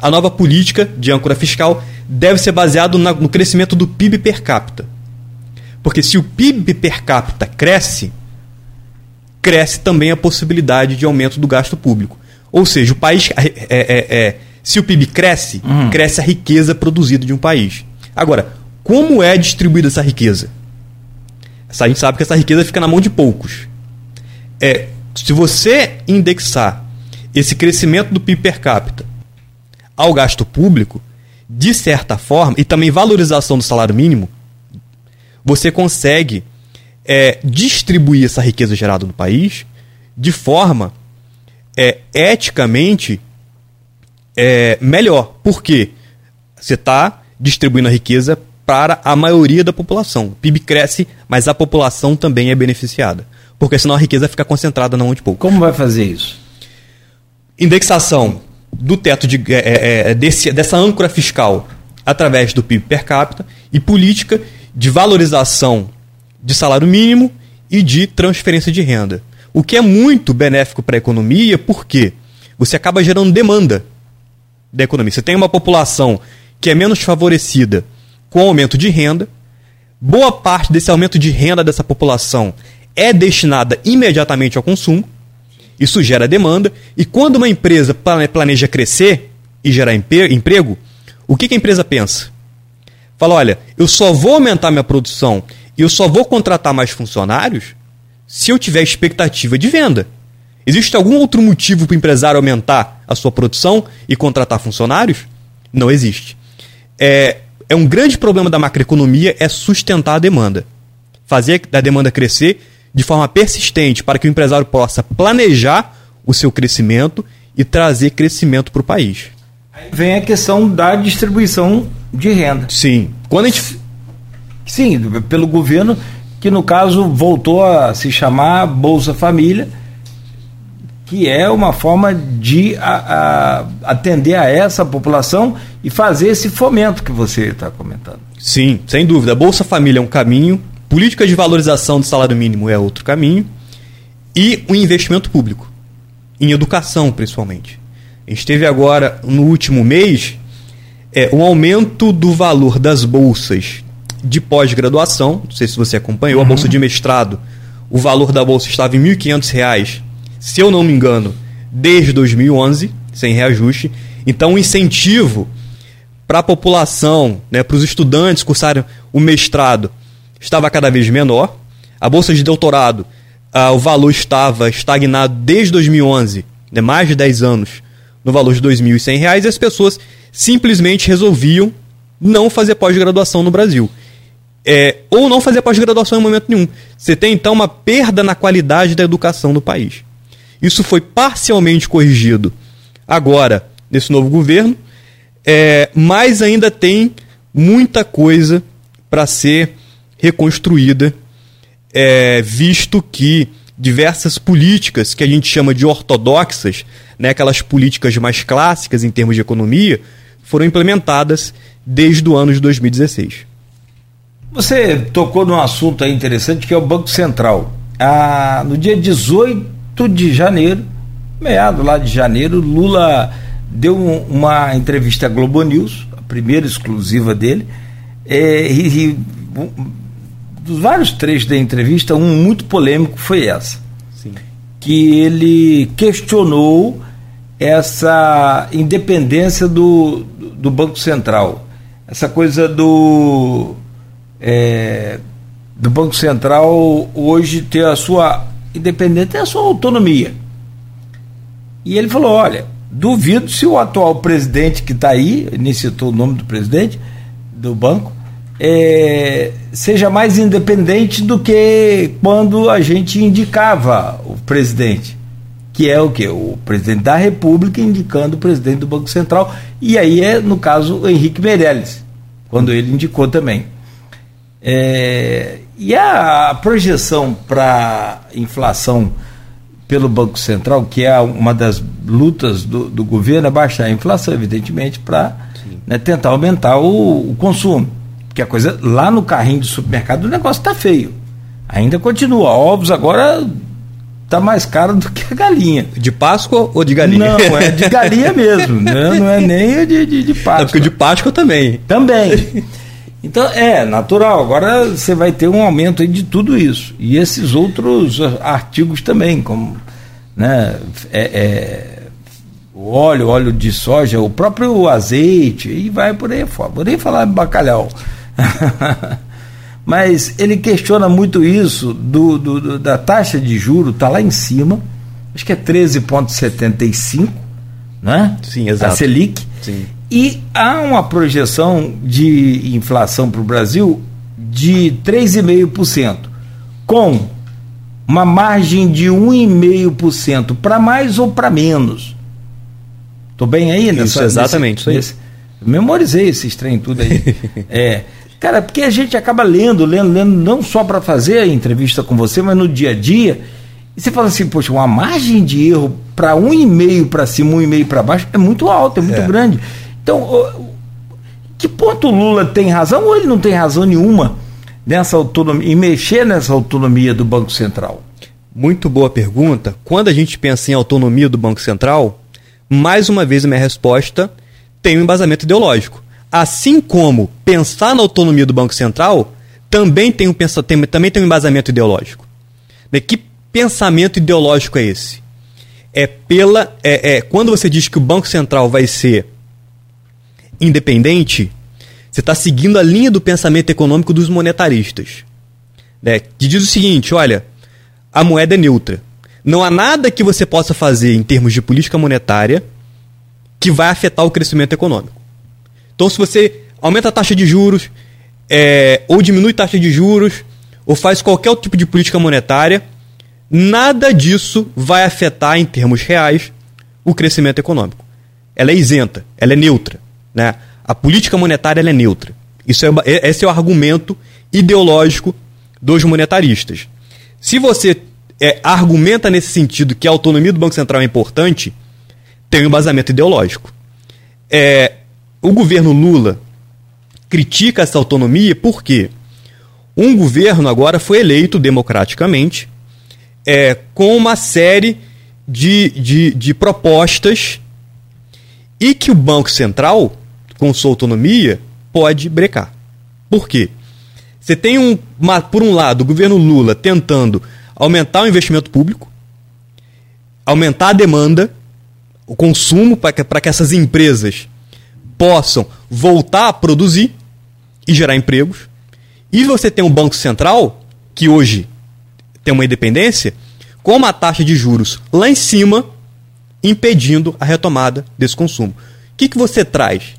a nova política de âncora fiscal deve ser baseado na, no crescimento do PIB per capita. Porque se o PIB per capita cresce, cresce também a possibilidade de aumento do gasto público. Ou seja, o país é, é, é se o PIB cresce, uhum. cresce a riqueza produzida de um país. Agora, como é distribuída essa riqueza? A gente sabe que essa riqueza fica na mão de poucos. É, Se você indexar esse crescimento do PIB per capita ao gasto público, de certa forma, e também valorização do salário mínimo, você consegue é, distribuir essa riqueza gerada no país de forma é, eticamente é, melhor. Por quê? Você está distribuindo a riqueza para a maioria da população. O PIB cresce, mas a população também é beneficiada. Porque senão a riqueza fica concentrada na mão de pouco. Como vai fazer isso? Indexação do teto de, é, é, é, desse, dessa âncora fiscal através do PIB per capita e política de valorização de salário mínimo e de transferência de renda. O que é muito benéfico para a economia, porque você acaba gerando demanda da economia. Você tem uma população que é menos favorecida com aumento de renda, boa parte desse aumento de renda dessa população é destinada imediatamente ao consumo, isso gera demanda, e quando uma empresa planeja crescer e gerar emprego, o que a empresa pensa? Fala, olha, eu só vou aumentar minha produção e eu só vou contratar mais funcionários se eu tiver expectativa de venda. Existe algum outro motivo para o empresário aumentar a sua produção e contratar funcionários? Não existe. É, é um grande problema da macroeconomia é sustentar a demanda. Fazer a demanda crescer de forma persistente para que o empresário possa planejar o seu crescimento e trazer crescimento para o país. Aí vem a questão da distribuição de renda. Sim. Quando a gente... Sim, pelo governo que no caso voltou a se chamar Bolsa Família, que é uma forma de a, a, atender a essa população e fazer esse fomento que você está comentando. Sim, sem dúvida. A Bolsa Família é um caminho, política de valorização do salário mínimo é outro caminho, e o investimento público, em educação principalmente. A gente teve agora, no último mês, é, um aumento do valor das bolsas de pós-graduação, não sei se você acompanhou, uhum. a bolsa de mestrado, o valor da bolsa estava em R$ 1.500, se eu não me engano, desde 2011, sem reajuste. Então, o incentivo para a população, né, para os estudantes cursarem o mestrado, estava cada vez menor. A bolsa de doutorado, ah, o valor estava estagnado desde 2011, né, mais de 10 anos, no valor de R$ 2.100, e as pessoas simplesmente resolviam não fazer pós-graduação no Brasil é, ou não fazer pós-graduação em momento nenhum. Você tem então uma perda na qualidade da educação no país. Isso foi parcialmente corrigido agora nesse novo governo, é, mas ainda tem muita coisa para ser reconstruída, é, visto que diversas políticas que a gente chama de ortodoxas, né, aquelas políticas mais clássicas em termos de economia, foram implementadas desde o ano de 2016. Você tocou num assunto aí interessante que é o Banco Central. Ah, no dia 18 de janeiro, meado lá de janeiro, Lula deu um, uma entrevista à Globo News, a primeira exclusiva dele, é, e, e um, dos vários trechos da entrevista, um muito polêmico foi essa. Sim. Que ele questionou essa independência do, do Banco Central. Essa coisa do é, do Banco Central hoje ter a sua independência, a sua autonomia. E ele falou: olha, duvido se o atual presidente que está aí, nem citou o nome do presidente do banco, é, seja mais independente do que quando a gente indicava o presidente, que é o que? O presidente da República indicando o presidente do Banco Central, e aí é, no caso, o Henrique Meirelles, quando ele indicou também. É, e a projeção para inflação pelo Banco Central, que é uma das lutas do, do governo, é baixar a inflação, evidentemente, para né, tentar aumentar o, o, consumo. Porque a coisa lá no carrinho do supermercado o negócio está feio. Ainda continua. Ovos agora está mais caro do que a galinha. De Páscoa ou de galinha? Não, é de galinha mesmo. né? Não é nem de, de, de Páscoa. É porque de Páscoa também. Também. Então, é natural. Agora você vai ter um aumento de tudo isso. E esses outros artigos também, como né, é, é, o óleo, óleo de soja, o próprio azeite, e vai por aí fora. Vou nem falar bacalhau. Mas ele questiona muito isso do, do, do da taxa de juro, está lá em cima, acho que é 13,75, né? Sim, exato. A Selic. Sim. E há uma projeção de inflação para o Brasil de 3,5%, com uma margem de 1,5% para mais ou para menos. Estou bem aí nessa, Isso, exatamente. Nesse, nesse, memorizei esses trem tudo aí. é, cara, porque a gente acaba lendo, lendo, lendo, não só para fazer a entrevista com você, mas no dia a dia. E você fala assim, poxa, uma margem de erro para um e meio para cima, um e meio para baixo é muito alta, é muito é. grande. Então, que ponto o Lula tem razão ou ele não tem razão nenhuma nessa autonomia, em mexer nessa autonomia do Banco Central? Muito boa pergunta. Quando a gente pensa em autonomia do Banco Central, mais uma vez a minha resposta tem um embasamento ideológico. Assim como pensar na autonomia do Banco Central também tem um, tem, também tem um embasamento ideológico. Que pensamento ideológico é esse? É pela. É, é, quando você diz que o Banco Central vai ser independente, você está seguindo a linha do pensamento econômico dos monetaristas. Né? Que diz o seguinte: olha, a moeda é neutra. Não há nada que você possa fazer em termos de política monetária que vai afetar o crescimento econômico. Então, se você aumenta a taxa de juros, é, ou diminui a taxa de juros, ou faz qualquer outro tipo de política monetária, nada disso vai afetar, em termos reais, o crescimento econômico. Ela é isenta, ela é neutra. Né? A política monetária é neutra. Isso é, esse é o argumento ideológico dos monetaristas. Se você é, argumenta nesse sentido que a autonomia do Banco Central é importante, tem um embasamento ideológico. É, o governo Lula critica essa autonomia porque um governo agora foi eleito democraticamente é, com uma série de, de, de propostas e que o Banco Central, com sua autonomia, pode brecar. Por quê? Você tem, um, uma, por um lado, o governo Lula tentando aumentar o investimento público, aumentar a demanda, o consumo, para que, que essas empresas possam voltar a produzir e gerar empregos. E você tem um Banco Central, que hoje tem uma independência, com uma taxa de juros lá em cima impedindo a retomada desse consumo. O que, que você traz?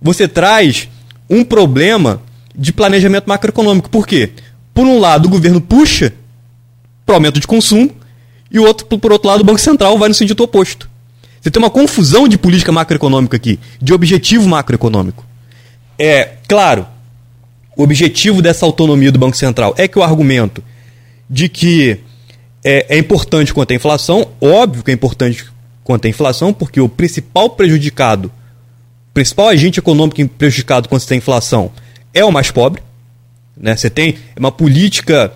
Você traz um problema de planejamento macroeconômico. Por quê? Por um lado, o governo puxa para aumento de consumo e o outro, por outro lado, o Banco Central vai no sentido oposto. Você tem uma confusão de política macroeconômica aqui, de objetivo macroeconômico. É, claro, o objetivo dessa autonomia do Banco Central é que o argumento de que é, é importante conter a inflação, óbvio que é importante quanto à inflação, porque o principal prejudicado, o principal agente econômico prejudicado quando você tem inflação é o mais pobre. Né? Você tem uma política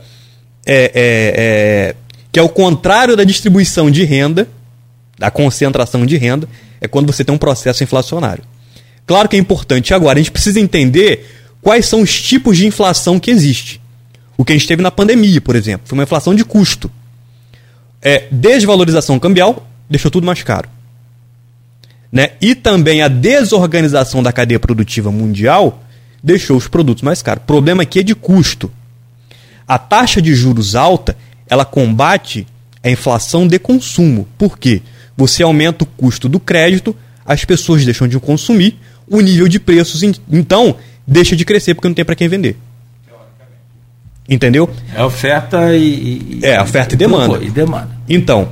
é, é, é, que é o contrário da distribuição de renda, da concentração de renda, é quando você tem um processo inflacionário. Claro que é importante agora, a gente precisa entender quais são os tipos de inflação que existe. O que a gente teve na pandemia, por exemplo, foi uma inflação de custo. É, desvalorização cambial, deixou tudo mais caro. Né? E também a desorganização da cadeia produtiva mundial deixou os produtos mais caros. O problema aqui é de custo. A taxa de juros alta, ela combate a inflação de consumo. Por quê? Você aumenta o custo do crédito, as pessoas deixam de consumir, o nível de preços então deixa de crescer porque não tem para quem vender. Entendeu? É oferta e, e é oferta e demanda. E demanda. Então,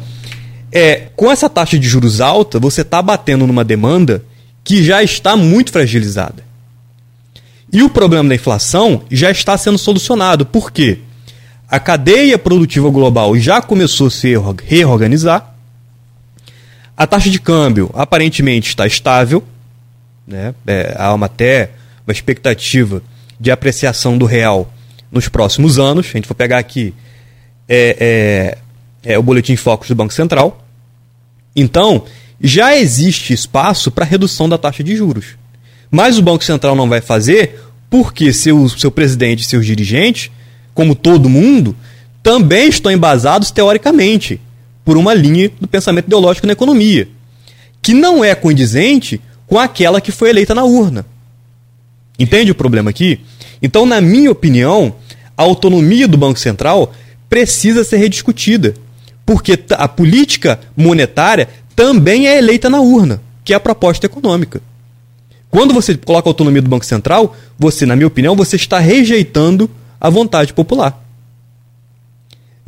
é, com essa taxa de juros alta, você está batendo numa demanda que já está muito fragilizada. E o problema da inflação já está sendo solucionado. Por quê? A cadeia produtiva global já começou a se reorganizar. A taxa de câmbio aparentemente está estável. Né? É, há uma, até uma expectativa de apreciação do real nos próximos anos. A gente for pegar aqui é, é, é o boletim Focus do Banco Central. Então, já existe espaço para redução da taxa de juros. Mas o Banco Central não vai fazer porque seu, seu presidente e seus dirigentes, como todo mundo, também estão embasados teoricamente por uma linha do pensamento ideológico na economia, que não é condizente com aquela que foi eleita na urna. Entende o problema aqui? Então, na minha opinião, a autonomia do Banco Central precisa ser rediscutida Porque a política monetária também é eleita na urna, que é a proposta econômica. Quando você coloca a autonomia do Banco Central, você, na minha opinião, você está rejeitando a vontade popular.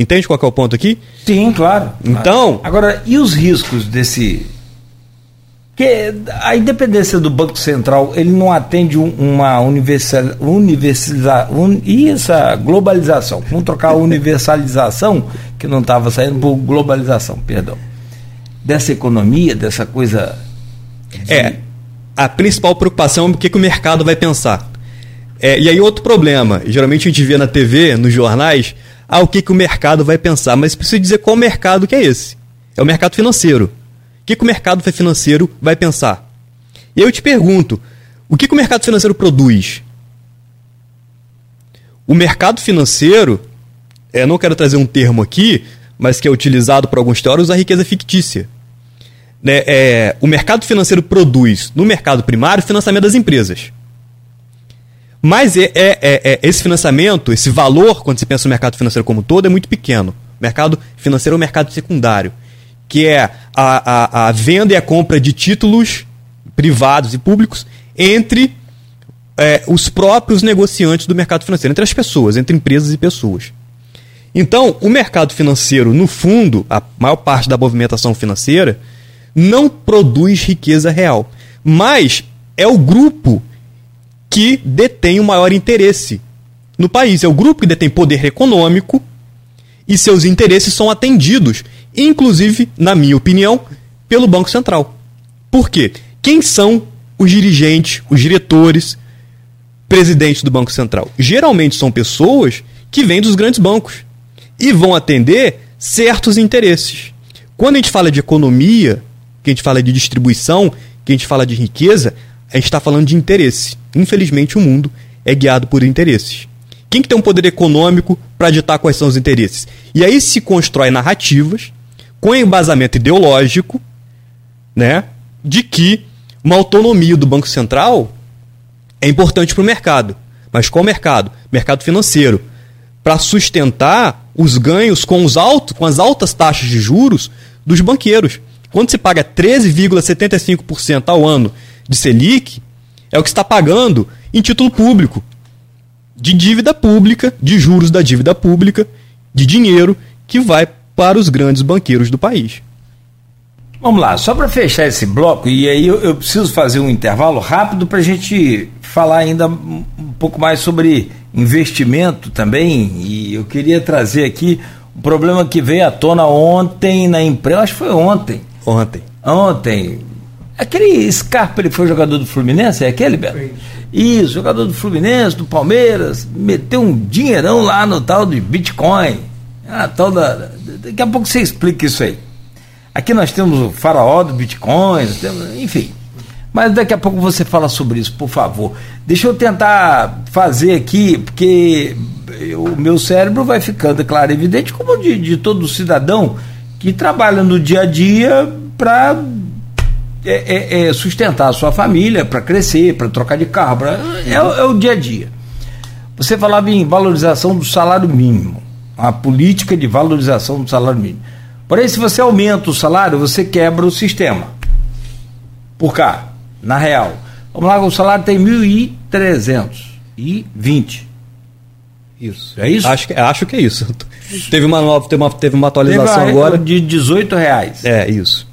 Entende qual é o ponto aqui? Sim, claro. Então. Agora, e os riscos desse. Que a independência do Banco Central, ele não atende uma universal, universaliza, un, e essa globalização. Vamos trocar a universalização, que não estava saindo, por globalização, perdão. Dessa economia, dessa coisa. De... É. A principal preocupação é o que, que o mercado vai pensar. É, e aí, outro problema. Geralmente a gente vê na TV, nos jornais, ah, o que, que o mercado vai pensar, mas preciso dizer qual mercado que é esse. É o mercado financeiro. O que, que o mercado financeiro vai pensar? E eu te pergunto, o que, que o mercado financeiro produz? O mercado financeiro, é, não quero trazer um termo aqui, mas que é utilizado por alguns teóricos, a riqueza fictícia. Né, é, o mercado financeiro produz, no mercado primário, financiamento das empresas. Mas é, é, é, é, esse financiamento, esse valor, quando se pensa no mercado financeiro como um todo, é muito pequeno. O mercado financeiro é o mercado secundário, que é a, a, a venda e a compra de títulos privados e públicos entre é, os próprios negociantes do mercado financeiro, entre as pessoas, entre empresas e pessoas. Então, o mercado financeiro, no fundo, a maior parte da movimentação financeira, não produz riqueza real. Mas é o grupo que detém o maior interesse no país. É o grupo que detém poder econômico e seus interesses são atendidos, inclusive, na minha opinião, pelo Banco Central. Por quê? Quem são os dirigentes, os diretores, presidentes do Banco Central? Geralmente são pessoas que vêm dos grandes bancos e vão atender certos interesses. Quando a gente fala de economia, que a gente fala de distribuição, que a gente fala de riqueza, a gente está falando de interesse. Infelizmente, o mundo é guiado por interesses. Quem que tem um poder econômico para ditar quais são os interesses? E aí se constrói narrativas com embasamento ideológico, né, de que uma autonomia do Banco Central é importante para o mercado. Mas qual mercado? Mercado financeiro. Para sustentar os ganhos com, os altos, com as altas taxas de juros dos banqueiros. Quando se paga 13,75% ao ano de Selic é o que está pagando em título público, de dívida pública, de juros da dívida pública, de dinheiro que vai para os grandes banqueiros do país. Vamos lá, só para fechar esse bloco, e aí eu, eu preciso fazer um intervalo rápido para a gente falar ainda um pouco mais sobre investimento também. E eu queria trazer aqui um problema que veio à tona ontem na empresa, acho que foi ontem. Ontem. Ontem, Aquele Scarpa, ele foi jogador do Fluminense, é aquele, Beto? Isso, jogador do Fluminense, do Palmeiras, meteu um dinheirão lá no tal de Bitcoin. Ah, tal da, daqui a pouco você explica isso aí. Aqui nós temos o faraó do Bitcoin, temos, enfim. Mas daqui a pouco você fala sobre isso, por favor. Deixa eu tentar fazer aqui, porque o meu cérebro vai ficando, claro, evidente, como de, de todo cidadão que trabalha no dia a dia para é, é, é sustentar a sua família, para crescer, para trocar de carro, pra, é, é, o dia a dia. Você falava em valorização do salário mínimo, a política de valorização do salário mínimo. Porém, se você aumenta o salário, você quebra o sistema. Por cá, na real. Vamos lá, o salário tem 1.320. Isso. É isso? Acho que, acho que é isso. Teve uma nova, teve uma, teve uma atualização teve uma, agora. De 18 reais. É, isso.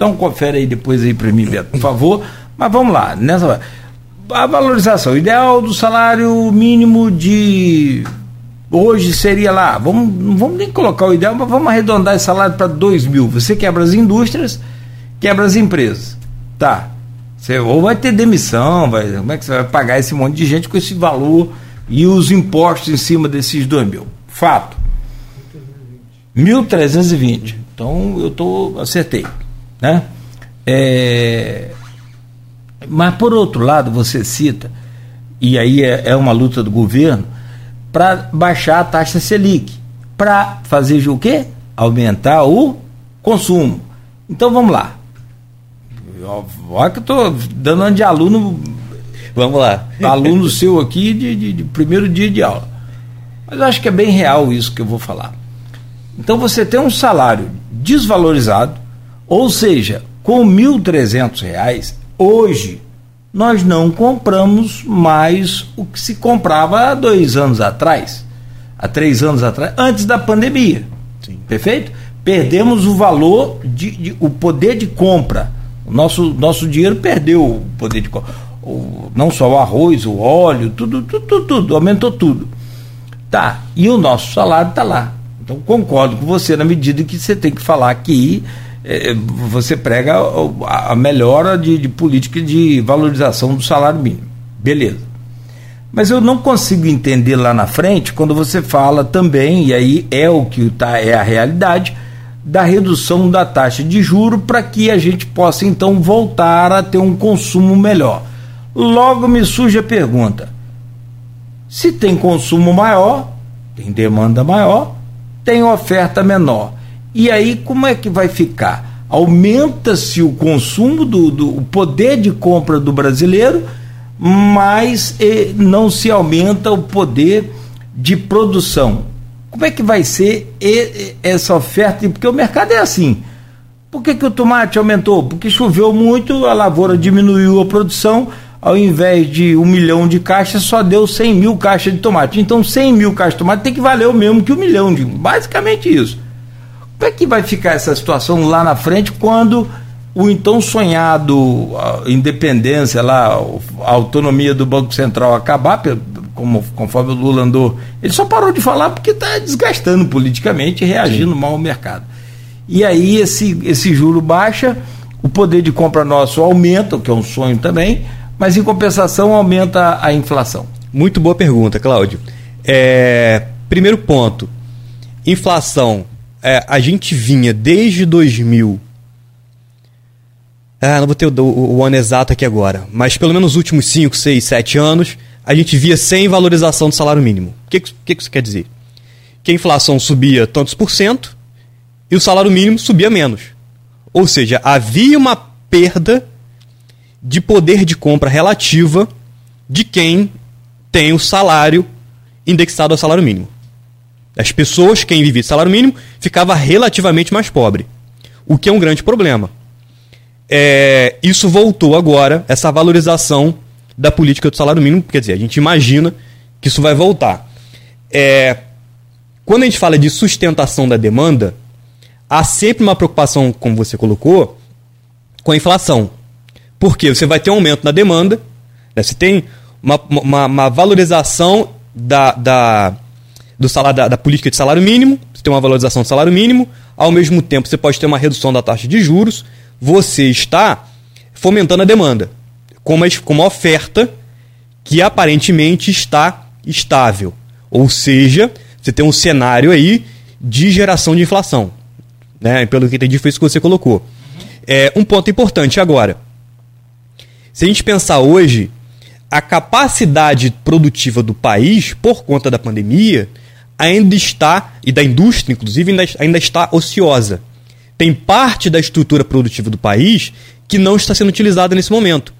Então confere aí depois aí para mim, Beto, por favor. Mas vamos lá, nessa a valorização ideal do salário mínimo de hoje seria lá, vamos, não vamos nem colocar o ideal, mas vamos arredondar esse salário para 2 mil. Você quebra as indústrias, quebra as empresas. Tá. Você ou vai ter demissão, vai, como é que você vai pagar esse monte de gente com esse valor e os impostos em cima desses 2 mil? Fato. 1.320. Então eu tô, acertei. Né? É, mas, por outro lado, você cita, e aí é, é uma luta do governo, para baixar a taxa Selic. Para fazer o quê? Aumentar o consumo. Então vamos lá. Olha que eu estou dando de aluno. Vamos lá. Aluno seu aqui de, de, de primeiro dia de aula. Mas eu acho que é bem real isso que eu vou falar. Então você tem um salário desvalorizado, ou seja, com R$ 1.300, hoje nós não compramos mais o que se comprava há dois anos atrás, há três anos atrás, antes da pandemia. Sim. Perfeito? Perdemos o valor, de, de, o poder de compra. O nosso, nosso dinheiro perdeu o poder de compra. O, não só o arroz, o óleo, tudo, tudo, tudo, tudo, aumentou tudo. Tá, e o nosso salário está lá. Então concordo com você na medida que você tem que falar que é, você prega a, a melhora de, de, política de valorização do salário mínimo. Beleza. Mas eu não consigo entender lá na frente quando você fala também, e aí é o que tá, é a realidade, da redução da taxa de juro para que a gente possa então voltar a ter um consumo melhor. Logo me surge a pergunta: se tem consumo maior, tem demanda maior, tem oferta menor. E aí como é que vai ficar? Aumenta-se o consumo do, do o poder de compra do brasileiro, mas eh, não se aumenta o poder de produção. Como é que vai ser essa oferta? Porque o mercado é assim. Por que, que o tomate aumentou? Porque choveu muito, a lavoura diminuiu a produção, ao invés de um milhão de caixas, só deu 100 mil caixas de tomate. Então, 100 mil caixas de tomate tem que valer o mesmo que um milhão. De, basicamente isso. Como é que vai ficar essa situação lá na frente quando o então sonhado independência lá, a autonomia do Banco Central acabar, como, conforme o Lula andou, ele só parou de falar porque está desgastando politicamente e reagindo Sim. mal ao mercado. E aí esse, esse juro baixa, o poder de compra nosso aumenta, o que é um sonho também, mas em compensação aumenta a inflação? Muito boa pergunta, Cláudio. É, primeiro ponto: inflação. É, a gente vinha desde 2000. Ah, não vou ter o, o, o ano exato aqui agora, mas pelo menos os últimos 5, 6, 7 anos, a gente via sem valorização do salário mínimo. O que, que, que isso quer dizer? Que a inflação subia tantos por cento e o salário mínimo subia menos. Ou seja, havia uma perda de poder de compra relativa de quem tem o salário indexado ao salário mínimo. As pessoas, quem vivia de salário mínimo, ficava relativamente mais pobre, o que é um grande problema. É, isso voltou agora, essa valorização da política do salário mínimo, quer dizer, a gente imagina que isso vai voltar. É, quando a gente fala de sustentação da demanda, há sempre uma preocupação, como você colocou, com a inflação. Porque você vai ter um aumento na demanda, né? você tem uma, uma, uma valorização da, da, do salário, da, da, política de salário mínimo, você tem uma valorização do salário mínimo, ao mesmo tempo você pode ter uma redução da taxa de juros, você está fomentando a demanda, com uma, com uma oferta que aparentemente está estável. Ou seja, você tem um cenário aí de geração de inflação. Né? Pelo que entendi, foi isso que você colocou. É, um ponto importante agora se a gente pensar hoje, a capacidade produtiva do país, por conta da pandemia, ainda está, e da indústria, inclusive, ainda, ainda está ociosa. Tem parte da estrutura produtiva do país que não está sendo utilizada nesse momento.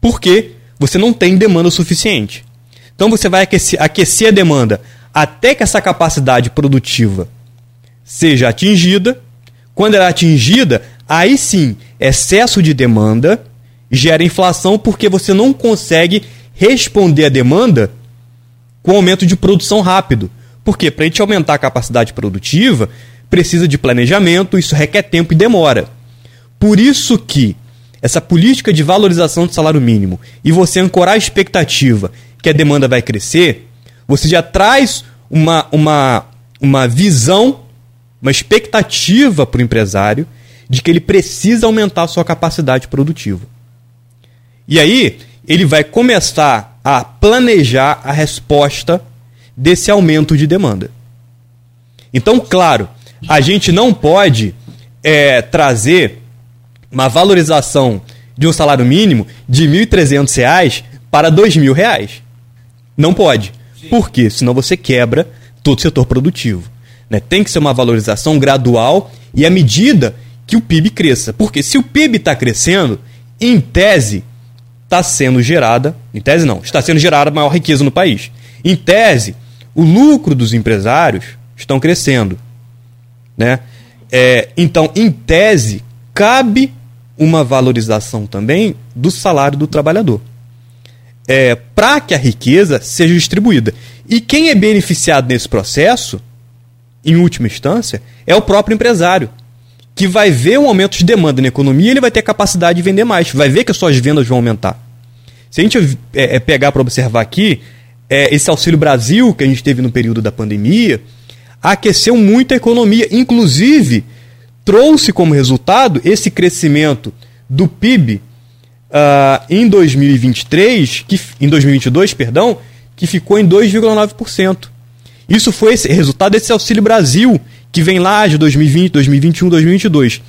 Por quê? Você não tem demanda suficiente. Então você vai aquecer, aquecer a demanda até que essa capacidade produtiva seja atingida. Quando ela é atingida, aí sim, excesso de demanda gera inflação porque você não consegue responder à demanda com aumento de produção rápido. Porque para a gente aumentar a capacidade produtiva, precisa de planejamento, isso requer tempo e demora. Por isso que essa política de valorização do salário mínimo e você ancorar a expectativa que a demanda vai crescer, você já traz uma, uma, uma visão, uma expectativa para o empresário de que ele precisa aumentar a sua capacidade produtiva. E aí, ele vai começar a planejar a resposta desse aumento de demanda. Então, claro, a gente não pode é, trazer uma valorização de um salário mínimo de R$ 1.300 para R$ 2.000. Não pode. Sim. Por quê? Senão você quebra todo o setor produtivo. Né? Tem que ser uma valorização gradual e à medida que o PIB cresça. Porque se o PIB está crescendo, em tese, está sendo gerada, em tese não, está sendo gerada maior riqueza no país. Em tese, o lucro dos empresários estão crescendo. Né? É, então, em tese, cabe uma valorização também do salário do trabalhador. É, para que a riqueza seja distribuída. E quem é beneficiado nesse processo, em última instância, é o próprio empresário, que vai ver um aumento de demanda na economia ele vai ter capacidade de vender mais, vai ver que as suas vendas vão aumentar. Se a gente é, é pegar para observar aqui, é, esse Auxílio Brasil que a gente teve no período da pandemia aqueceu muito a economia, inclusive trouxe como resultado esse crescimento do PIB uh, ah, em 2023, que, em 2022, perdão, que ficou em 2,9%. Isso foi esse resultado desse Auxílio Brasil, que vem lá de 2020, 2021, 2022.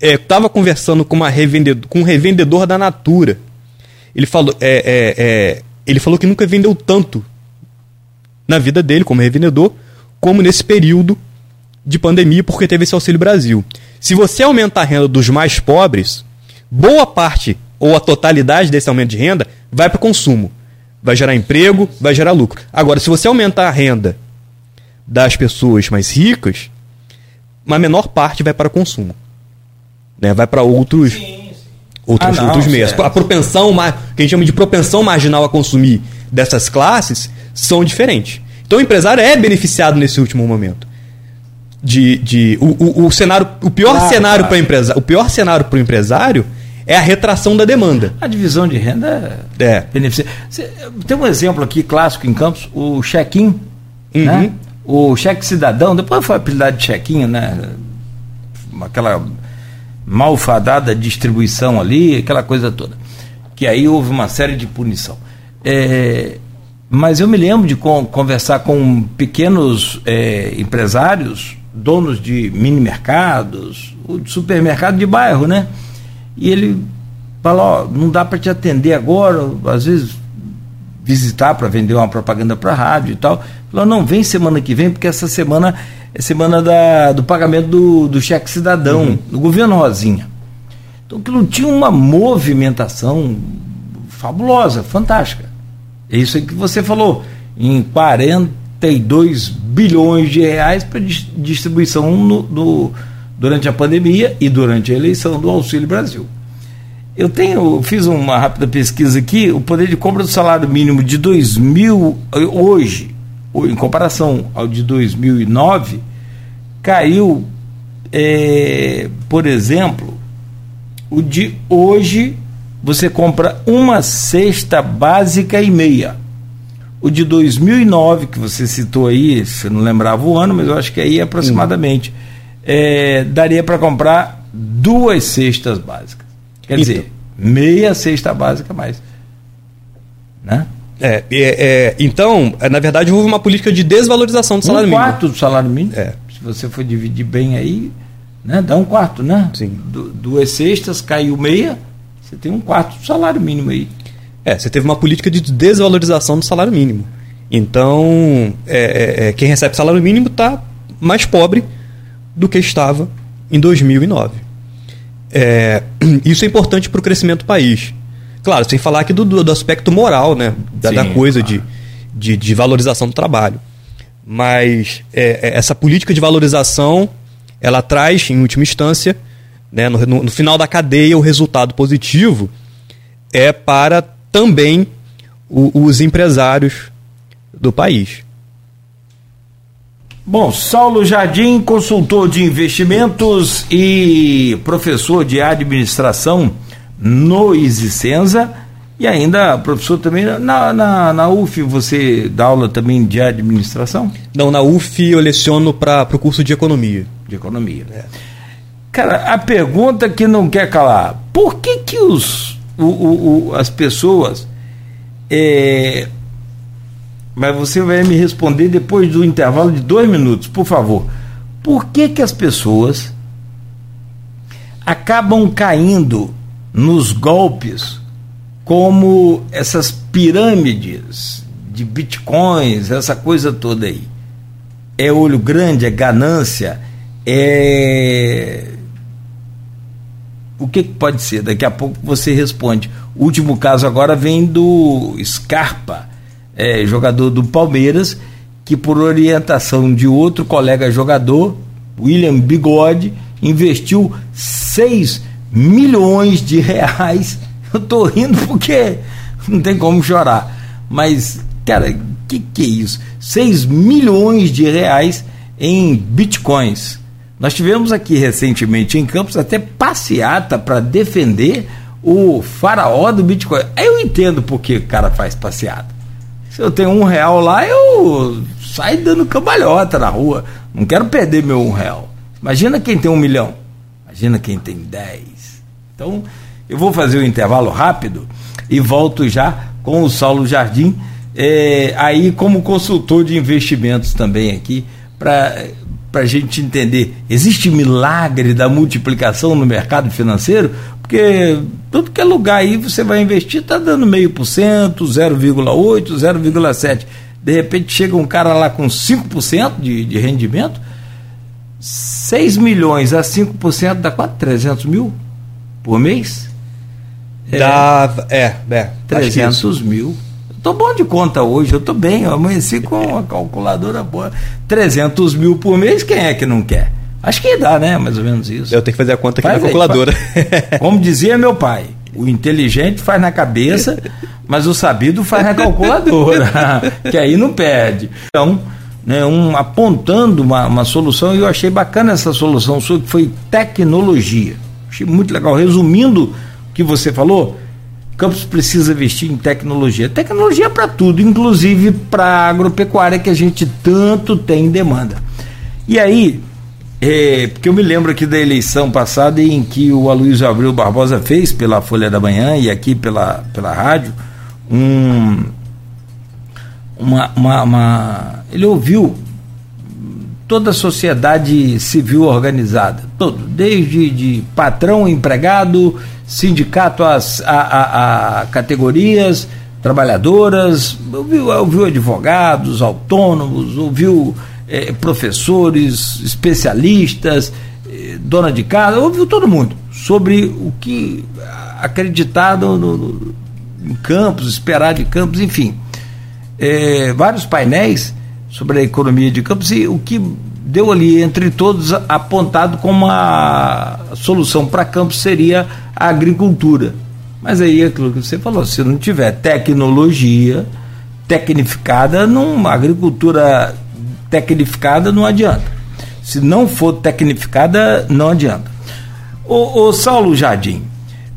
Estava conversando com, uma revendedor, com um revendedor da Natura. Ele falou, é, é, é, ele falou que nunca vendeu tanto na vida dele como revendedor, como nesse período de pandemia, porque teve esse Auxílio Brasil. Se você aumentar a renda dos mais pobres, boa parte ou a totalidade desse aumento de renda vai para o consumo. Vai gerar emprego, vai gerar lucro. Agora, se você aumentar a renda das pessoas mais ricas, uma menor parte vai para o consumo. Né? Vai para outros, outros, ah, não, outros meios. A propensão, que a gente chama de propensão marginal a consumir dessas classes são diferentes. Então o empresário é beneficiado nesse último momento de, de o, o, o cenário, o pior claro, cenário claro. para empresa, o pior cenário para o empresário é a retração da demanda. A divisão de renda é beneficia. Tem um exemplo aqui clássico em Campos, o check-in, uhum. né? O cheque cidadão, depois foi apelidado de chequinho, né? Aquela malfadada distribuição ali, aquela coisa toda. Que aí houve uma série de punição. É, mas eu me lembro de conversar com pequenos é, empresários donos de mini mercados, supermercado de bairro, né? E ele falou, ó, não dá para te atender agora, às vezes visitar para vender uma propaganda para rádio e tal. Falou, não, vem semana que vem, porque essa semana é semana da, do pagamento do, do cheque cidadão, uhum. do governo Rosinha. Então aquilo tinha uma movimentação fabulosa, fantástica. É isso aí que você falou. Em 40 32 bilhões de reais para distribuição no, no, durante a pandemia e durante a eleição do Auxílio Brasil. Eu tenho, fiz uma rápida pesquisa aqui, o poder de compra do salário mínimo de 2000 hoje, em comparação ao de 2009, caiu, é, por exemplo, o de hoje você compra uma cesta básica e meia o de 2009, que você citou aí, você não lembrava o ano, mas eu acho que aí aproximadamente, é, daria para comprar duas cestas básicas. Quer então. dizer, meia cesta básica mais. Né? É, é, é, então, é, na verdade, houve uma política de desvalorização do salário um mínimo. Um quarto do salário mínimo. É. Se você for dividir bem aí, né, dá um quarto, né? Sim. Du duas cestas, caiu meia, você tem um quarto do salário mínimo aí. É, você teve uma política de desvalorização do salário mínimo. Então, é, é, é quem recebe salário mínimo está mais pobre do que estava em 2009. É, isso é importante para o crescimento do país. Claro, sem falar aqui do, do aspecto moral, né? Da, Sim, da coisa claro. de, de, de, valorização do trabalho. Mas é, é, essa política de valorização, ela traz, em última instância, né, no, no, no final da cadeia, o resultado positivo é para também o, os empresários do país. Bom, Saulo Jardim, consultor de investimentos e professor de administração no Isicenza e ainda professor também na, na, na UF, você dá aula também de administração? Não, na UF eu leciono para o curso de economia. De economia. É. Cara, a pergunta que não quer calar, por que que os o, o, o, as pessoas. É, mas você vai me responder depois do intervalo de dois minutos, por favor. Por que, que as pessoas acabam caindo nos golpes como essas pirâmides de bitcoins, essa coisa toda aí? É olho grande, é ganância, é o que, que pode ser? Daqui a pouco você responde. O último caso agora vem do Scarpa, é, jogador do Palmeiras, que por orientação de outro colega jogador, William Bigode, investiu 6 milhões de reais. Eu tô rindo porque não tem como chorar. Mas, cara, que que é isso? 6 milhões de reais em bitcoins. Nós tivemos aqui recentemente em Campos até passeata para defender o faraó do Bitcoin. Eu entendo porque o cara faz passeata. Se eu tenho um real lá, eu saio dando cambalhota na rua. Não quero perder meu um real. Imagina quem tem um milhão. Imagina quem tem dez. Então, eu vou fazer o um intervalo rápido e volto já com o Saulo Jardim, é, aí como consultor de investimentos também aqui, para a gente entender, existe milagre da multiplicação no mercado financeiro? Porque tudo que é lugar aí você vai investir está dando meio por cento, 0,8, 0,7. De repente chega um cara lá com 5% de, de rendimento, 6 milhões a 5% dá quase 300 mil por mês? Dá, é, é. 300 mil. Estou bom de conta hoje, eu estou bem, eu amanheci com uma calculadora boa. 300 mil por mês, quem é que não quer? Acho que dá, né? Mais ou menos isso. Eu tenho que fazer a conta aqui faz na calculadora. Como dizia meu pai, o inteligente faz na cabeça, mas o sabido faz na calculadora, que aí não perde. Então, né, um, apontando uma, uma solução, e eu achei bacana essa solução sua, que foi tecnologia. Achei muito legal. Resumindo o que você falou, Campos precisa investir em tecnologia. Tecnologia para tudo, inclusive para agropecuária que a gente tanto tem demanda. E aí, é, porque eu me lembro aqui da eleição passada em que o Aloysio Abreu Barbosa fez pela Folha da Manhã e aqui pela, pela rádio um, uma, uma, uma, ele ouviu toda a sociedade civil organizada, todo, desde de patrão, empregado, sindicato, as, a, a, a categorias trabalhadoras, ouviu, ouviu advogados, autônomos, ouviu é, professores, especialistas, é, dona de casa, ouviu todo mundo sobre o que acreditar no, no, em campos, esperar de campos, enfim. É, vários painéis sobre a economia de campos e o que deu ali entre todos apontado como a solução para campos seria a agricultura. Mas aí é aquilo que você falou, se não tiver tecnologia tecnificada, numa agricultura tecnificada não adianta. Se não for tecnificada, não adianta. O, o Saulo Jardim,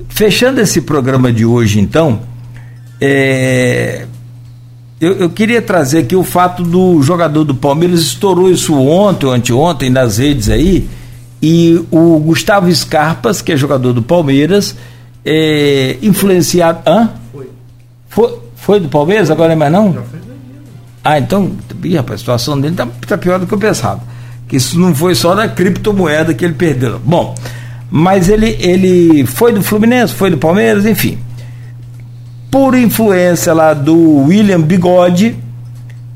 fechando esse programa de hoje, então, é, eu, eu, queria trazer aqui o fato do jogador do Palmeiras, estourou isso ontem ou anteontem nas redes aí, e o Gustavo Scarpas, que é jogador do Palmeiras, é, influenciado. Hã? Foi. foi. Foi do Palmeiras? Agora é mais não? Já foi ah, então, ih, rapaz, a situação dele tá, tá pior do que eu pensava. Que isso não foi só da criptomoeda que ele perdeu. Bom, mas ele, ele foi do Fluminense, foi do Palmeiras, enfim. Por influência lá do William Bigode,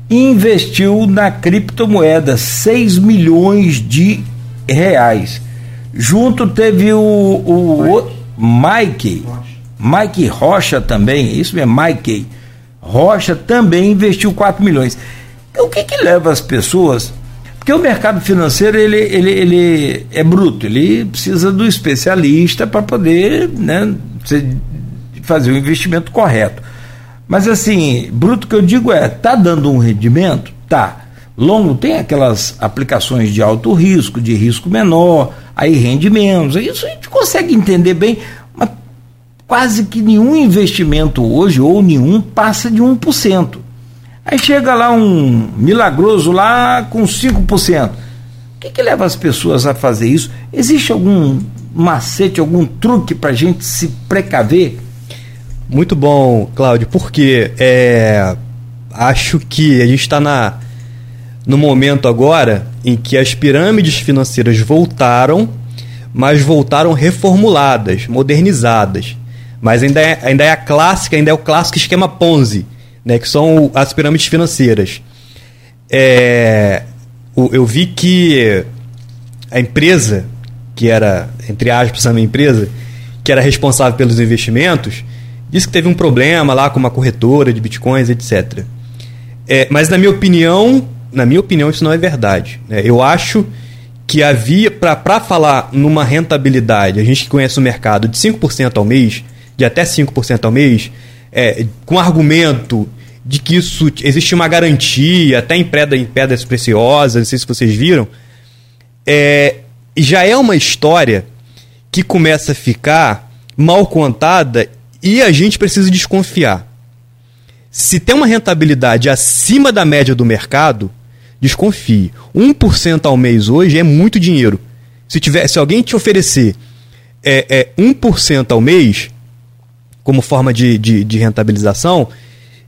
investiu na criptomoeda 6 milhões de reais. Junto teve o, o, o Mike, Mike Rocha também, isso mesmo, Mike Rocha também investiu 4 milhões. O que, que leva as pessoas? Porque o mercado financeiro ele, ele, ele é bruto, ele precisa do especialista para poder né, fazer o investimento correto. Mas assim, bruto que eu digo é, tá dando um rendimento? Tá. Longo tem aquelas aplicações de alto risco, de risco menor, aí rende menos. Isso a gente consegue entender bem, quase que nenhum investimento hoje, ou nenhum, passa de 1%. Aí chega lá um milagroso lá com 5%. O que, que leva as pessoas a fazer isso? Existe algum macete, algum truque para a gente se precaver? Muito bom, Cláudio, porque é, acho que a gente está na no momento agora em que as pirâmides financeiras voltaram, mas voltaram reformuladas, modernizadas. Mas ainda é, ainda é a clássica, ainda é o clássico esquema Ponzi, né, que são as pirâmides financeiras. É, eu vi que a empresa, que era, entre aspas, a minha empresa, que era responsável pelos investimentos, disse que teve um problema lá com uma corretora de bitcoins, etc. É, mas na minha opinião, na minha opinião, isso não é verdade. Né? Eu acho que havia, para falar numa rentabilidade, a gente que conhece o mercado, de 5% ao mês, de até 5% ao mês, é, com argumento de que isso existe uma garantia, até em, pedra, em pedras preciosas, não sei se vocês viram, é, já é uma história que começa a ficar mal contada e a gente precisa desconfiar. Se tem uma rentabilidade acima da média do mercado, desconfie. 1% ao mês hoje é muito dinheiro. Se, tiver, se alguém te oferecer é, é 1% ao mês, como forma de, de, de, rentabilização,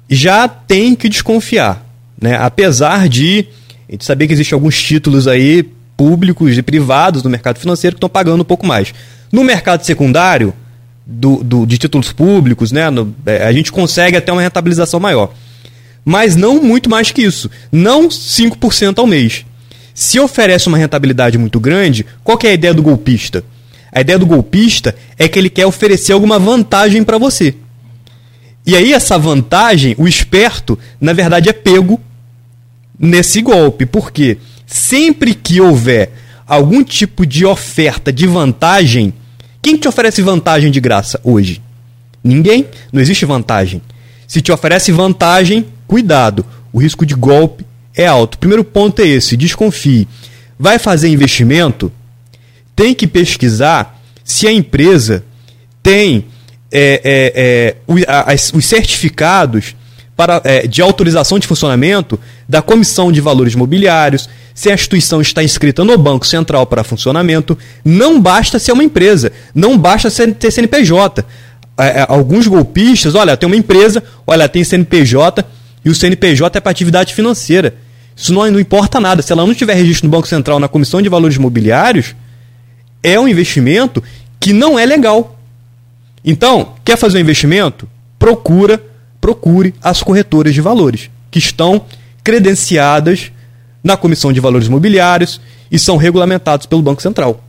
já tem que desconfiar. Né? Apesar de a gente saber que existem alguns títulos aí públicos e privados no mercado financeiro que estão pagando um pouco mais. No mercado secundário, do, do, de títulos públicos, né, no, é, a gente consegue até uma rentabilização maior mas não muito mais que isso. Não 5% ao mês. Se oferece uma rentabilidade muito grande, qual é a ideia do golpista? A ideia do golpista é que ele quer oferecer alguma vantagem para você. E aí essa vantagem, o esperto, na verdade é pego nesse golpe. Por quê? Sempre que houver algum tipo de oferta de vantagem, quem te oferece vantagem de graça hoje? Ninguém. Não existe vantagem. Se te oferece vantagem, cuidado, o risco de golpe é alto. O primeiro ponto é esse: desconfie. Vai fazer investimento? Tem que pesquisar se a empresa tem é, é, é, os certificados para, é, de autorização de funcionamento da Comissão de Valores Mobiliários, se a instituição está inscrita no Banco Central para funcionamento. Não basta ser uma empresa, não basta ser, ter CNPJ. É, é, alguns golpistas, olha, tem uma empresa, olha, tem CNPJ e o CNPJ é para atividade financeira. Isso não, não importa nada. Se ela não tiver registro no Banco Central na Comissão de Valores Mobiliários, é um investimento que não é legal. Então, quer fazer um investimento? Procura, procure as corretoras de valores, que estão credenciadas na Comissão de Valores Mobiliários e são regulamentados pelo Banco Central.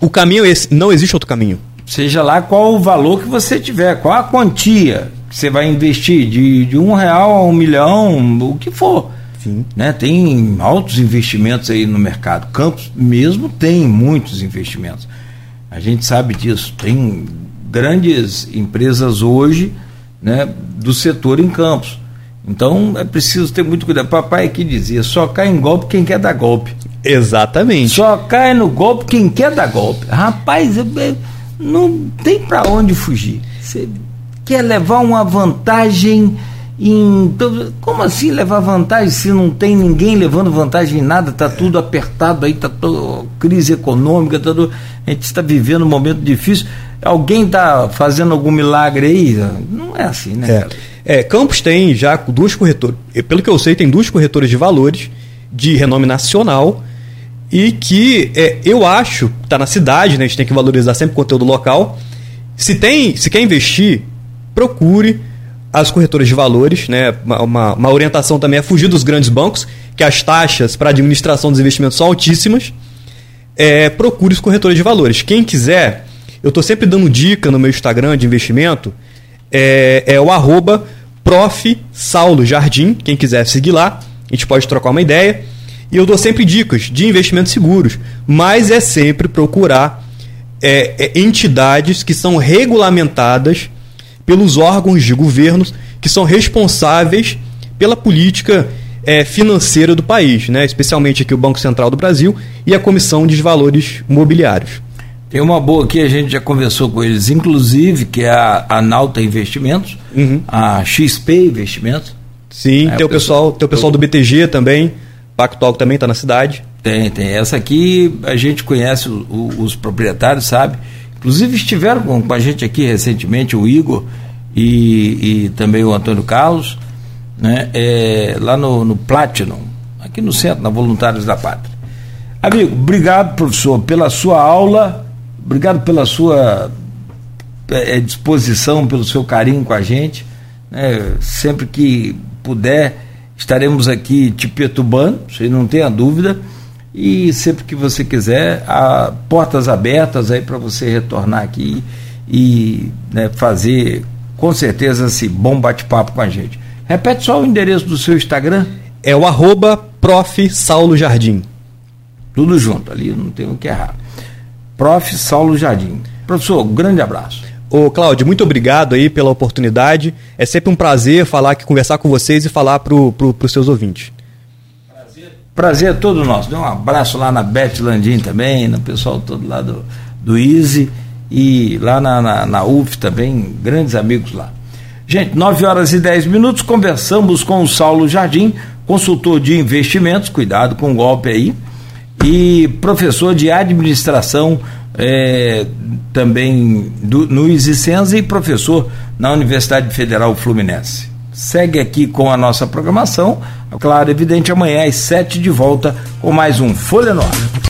O caminho é esse, não existe outro caminho. Seja lá qual o valor que você tiver, qual a quantia que você vai investir, de, de um real a um milhão, o que for. Sim. Né? Tem altos investimentos aí no mercado. Campos mesmo tem muitos investimentos. A gente sabe disso. Tem grandes empresas hoje né, do setor em Campos. Então é preciso ter muito cuidado. Papai aqui dizia: só cai em golpe quem quer dar golpe. Exatamente. Só cai no golpe quem quer dar golpe. Rapaz, não tem para onde fugir. Você quer levar uma vantagem em. Como assim levar vantagem se não tem ninguém levando vantagem em nada? Está tudo apertado aí, está toda crise econômica, tá tudo, a gente está vivendo um momento difícil. Alguém está fazendo algum milagre aí? Não é assim, né? É. é, Campos tem já duas corretoras, pelo que eu sei, tem duas corretoras de valores de renome nacional e que é, eu acho, está na cidade, né, a gente tem que valorizar sempre o conteúdo local. Se tem, se quer investir, procure as corretoras de valores, né? Uma, uma, uma orientação também é fugir dos grandes bancos, que as taxas para administração dos investimentos são altíssimas. É, procure os corretores de valores. Quem quiser, eu estou sempre dando dica no meu Instagram de investimento, é, é o arroba prof. Saulo Jardim, quem quiser seguir lá, a gente pode trocar uma ideia. E eu dou sempre dicas de investimentos seguros, mas é sempre procurar é, é, entidades que são regulamentadas pelos órgãos de governos que são responsáveis pela política é, financeira do país, né? especialmente aqui o Banco Central do Brasil e a Comissão de Valores Mobiliários. Tem uma boa aqui, a gente já conversou com eles, inclusive, que é a, a Nauta Investimentos, uhum. a XP Investimentos. Sim, é, tem, o pessoal, tem o pessoal do BTG também, Pactual também está na cidade. Tem, tem. Essa aqui a gente conhece o, o, os proprietários, sabe? Inclusive estiveram com, com, a gente aqui recentemente o Igor e, e também o Antônio Carlos, né? É, lá no, no Platinum, aqui no centro, na Voluntários da Pátria. Amigo, obrigado, professor, pela sua aula, obrigado pela sua é, disposição, pelo seu carinho com a gente. Né? Sempre que puder estaremos aqui te perturbando, você não tenha dúvida. E sempre que você quiser, há portas abertas aí para você retornar aqui e né, fazer com certeza esse bom bate-papo com a gente. Repete só o endereço do seu Instagram. É o arroba prof. Saulo Jardim. Tudo junto, ali não tem o que errar. Prof. Saulo Jardim. Professor, grande abraço. Ô, Cláudio, muito obrigado aí pela oportunidade. É sempre um prazer falar aqui, conversar com vocês e falar para pro, os seus ouvintes. Prazer, prazer é todo nosso. Dê um abraço lá na Beth Landim também, no pessoal todo lá do, do Easy e lá na, na, na UF também, grandes amigos lá. Gente, 9 horas e 10 minutos, conversamos com o Saulo Jardim, consultor de investimentos, cuidado com o golpe aí, e professor de administração é, também do, no Isicenza e professor na Universidade Federal Fluminense. Segue aqui com a nossa programação. Claro, evidente, amanhã às 7 de volta com mais um Folha no Ar.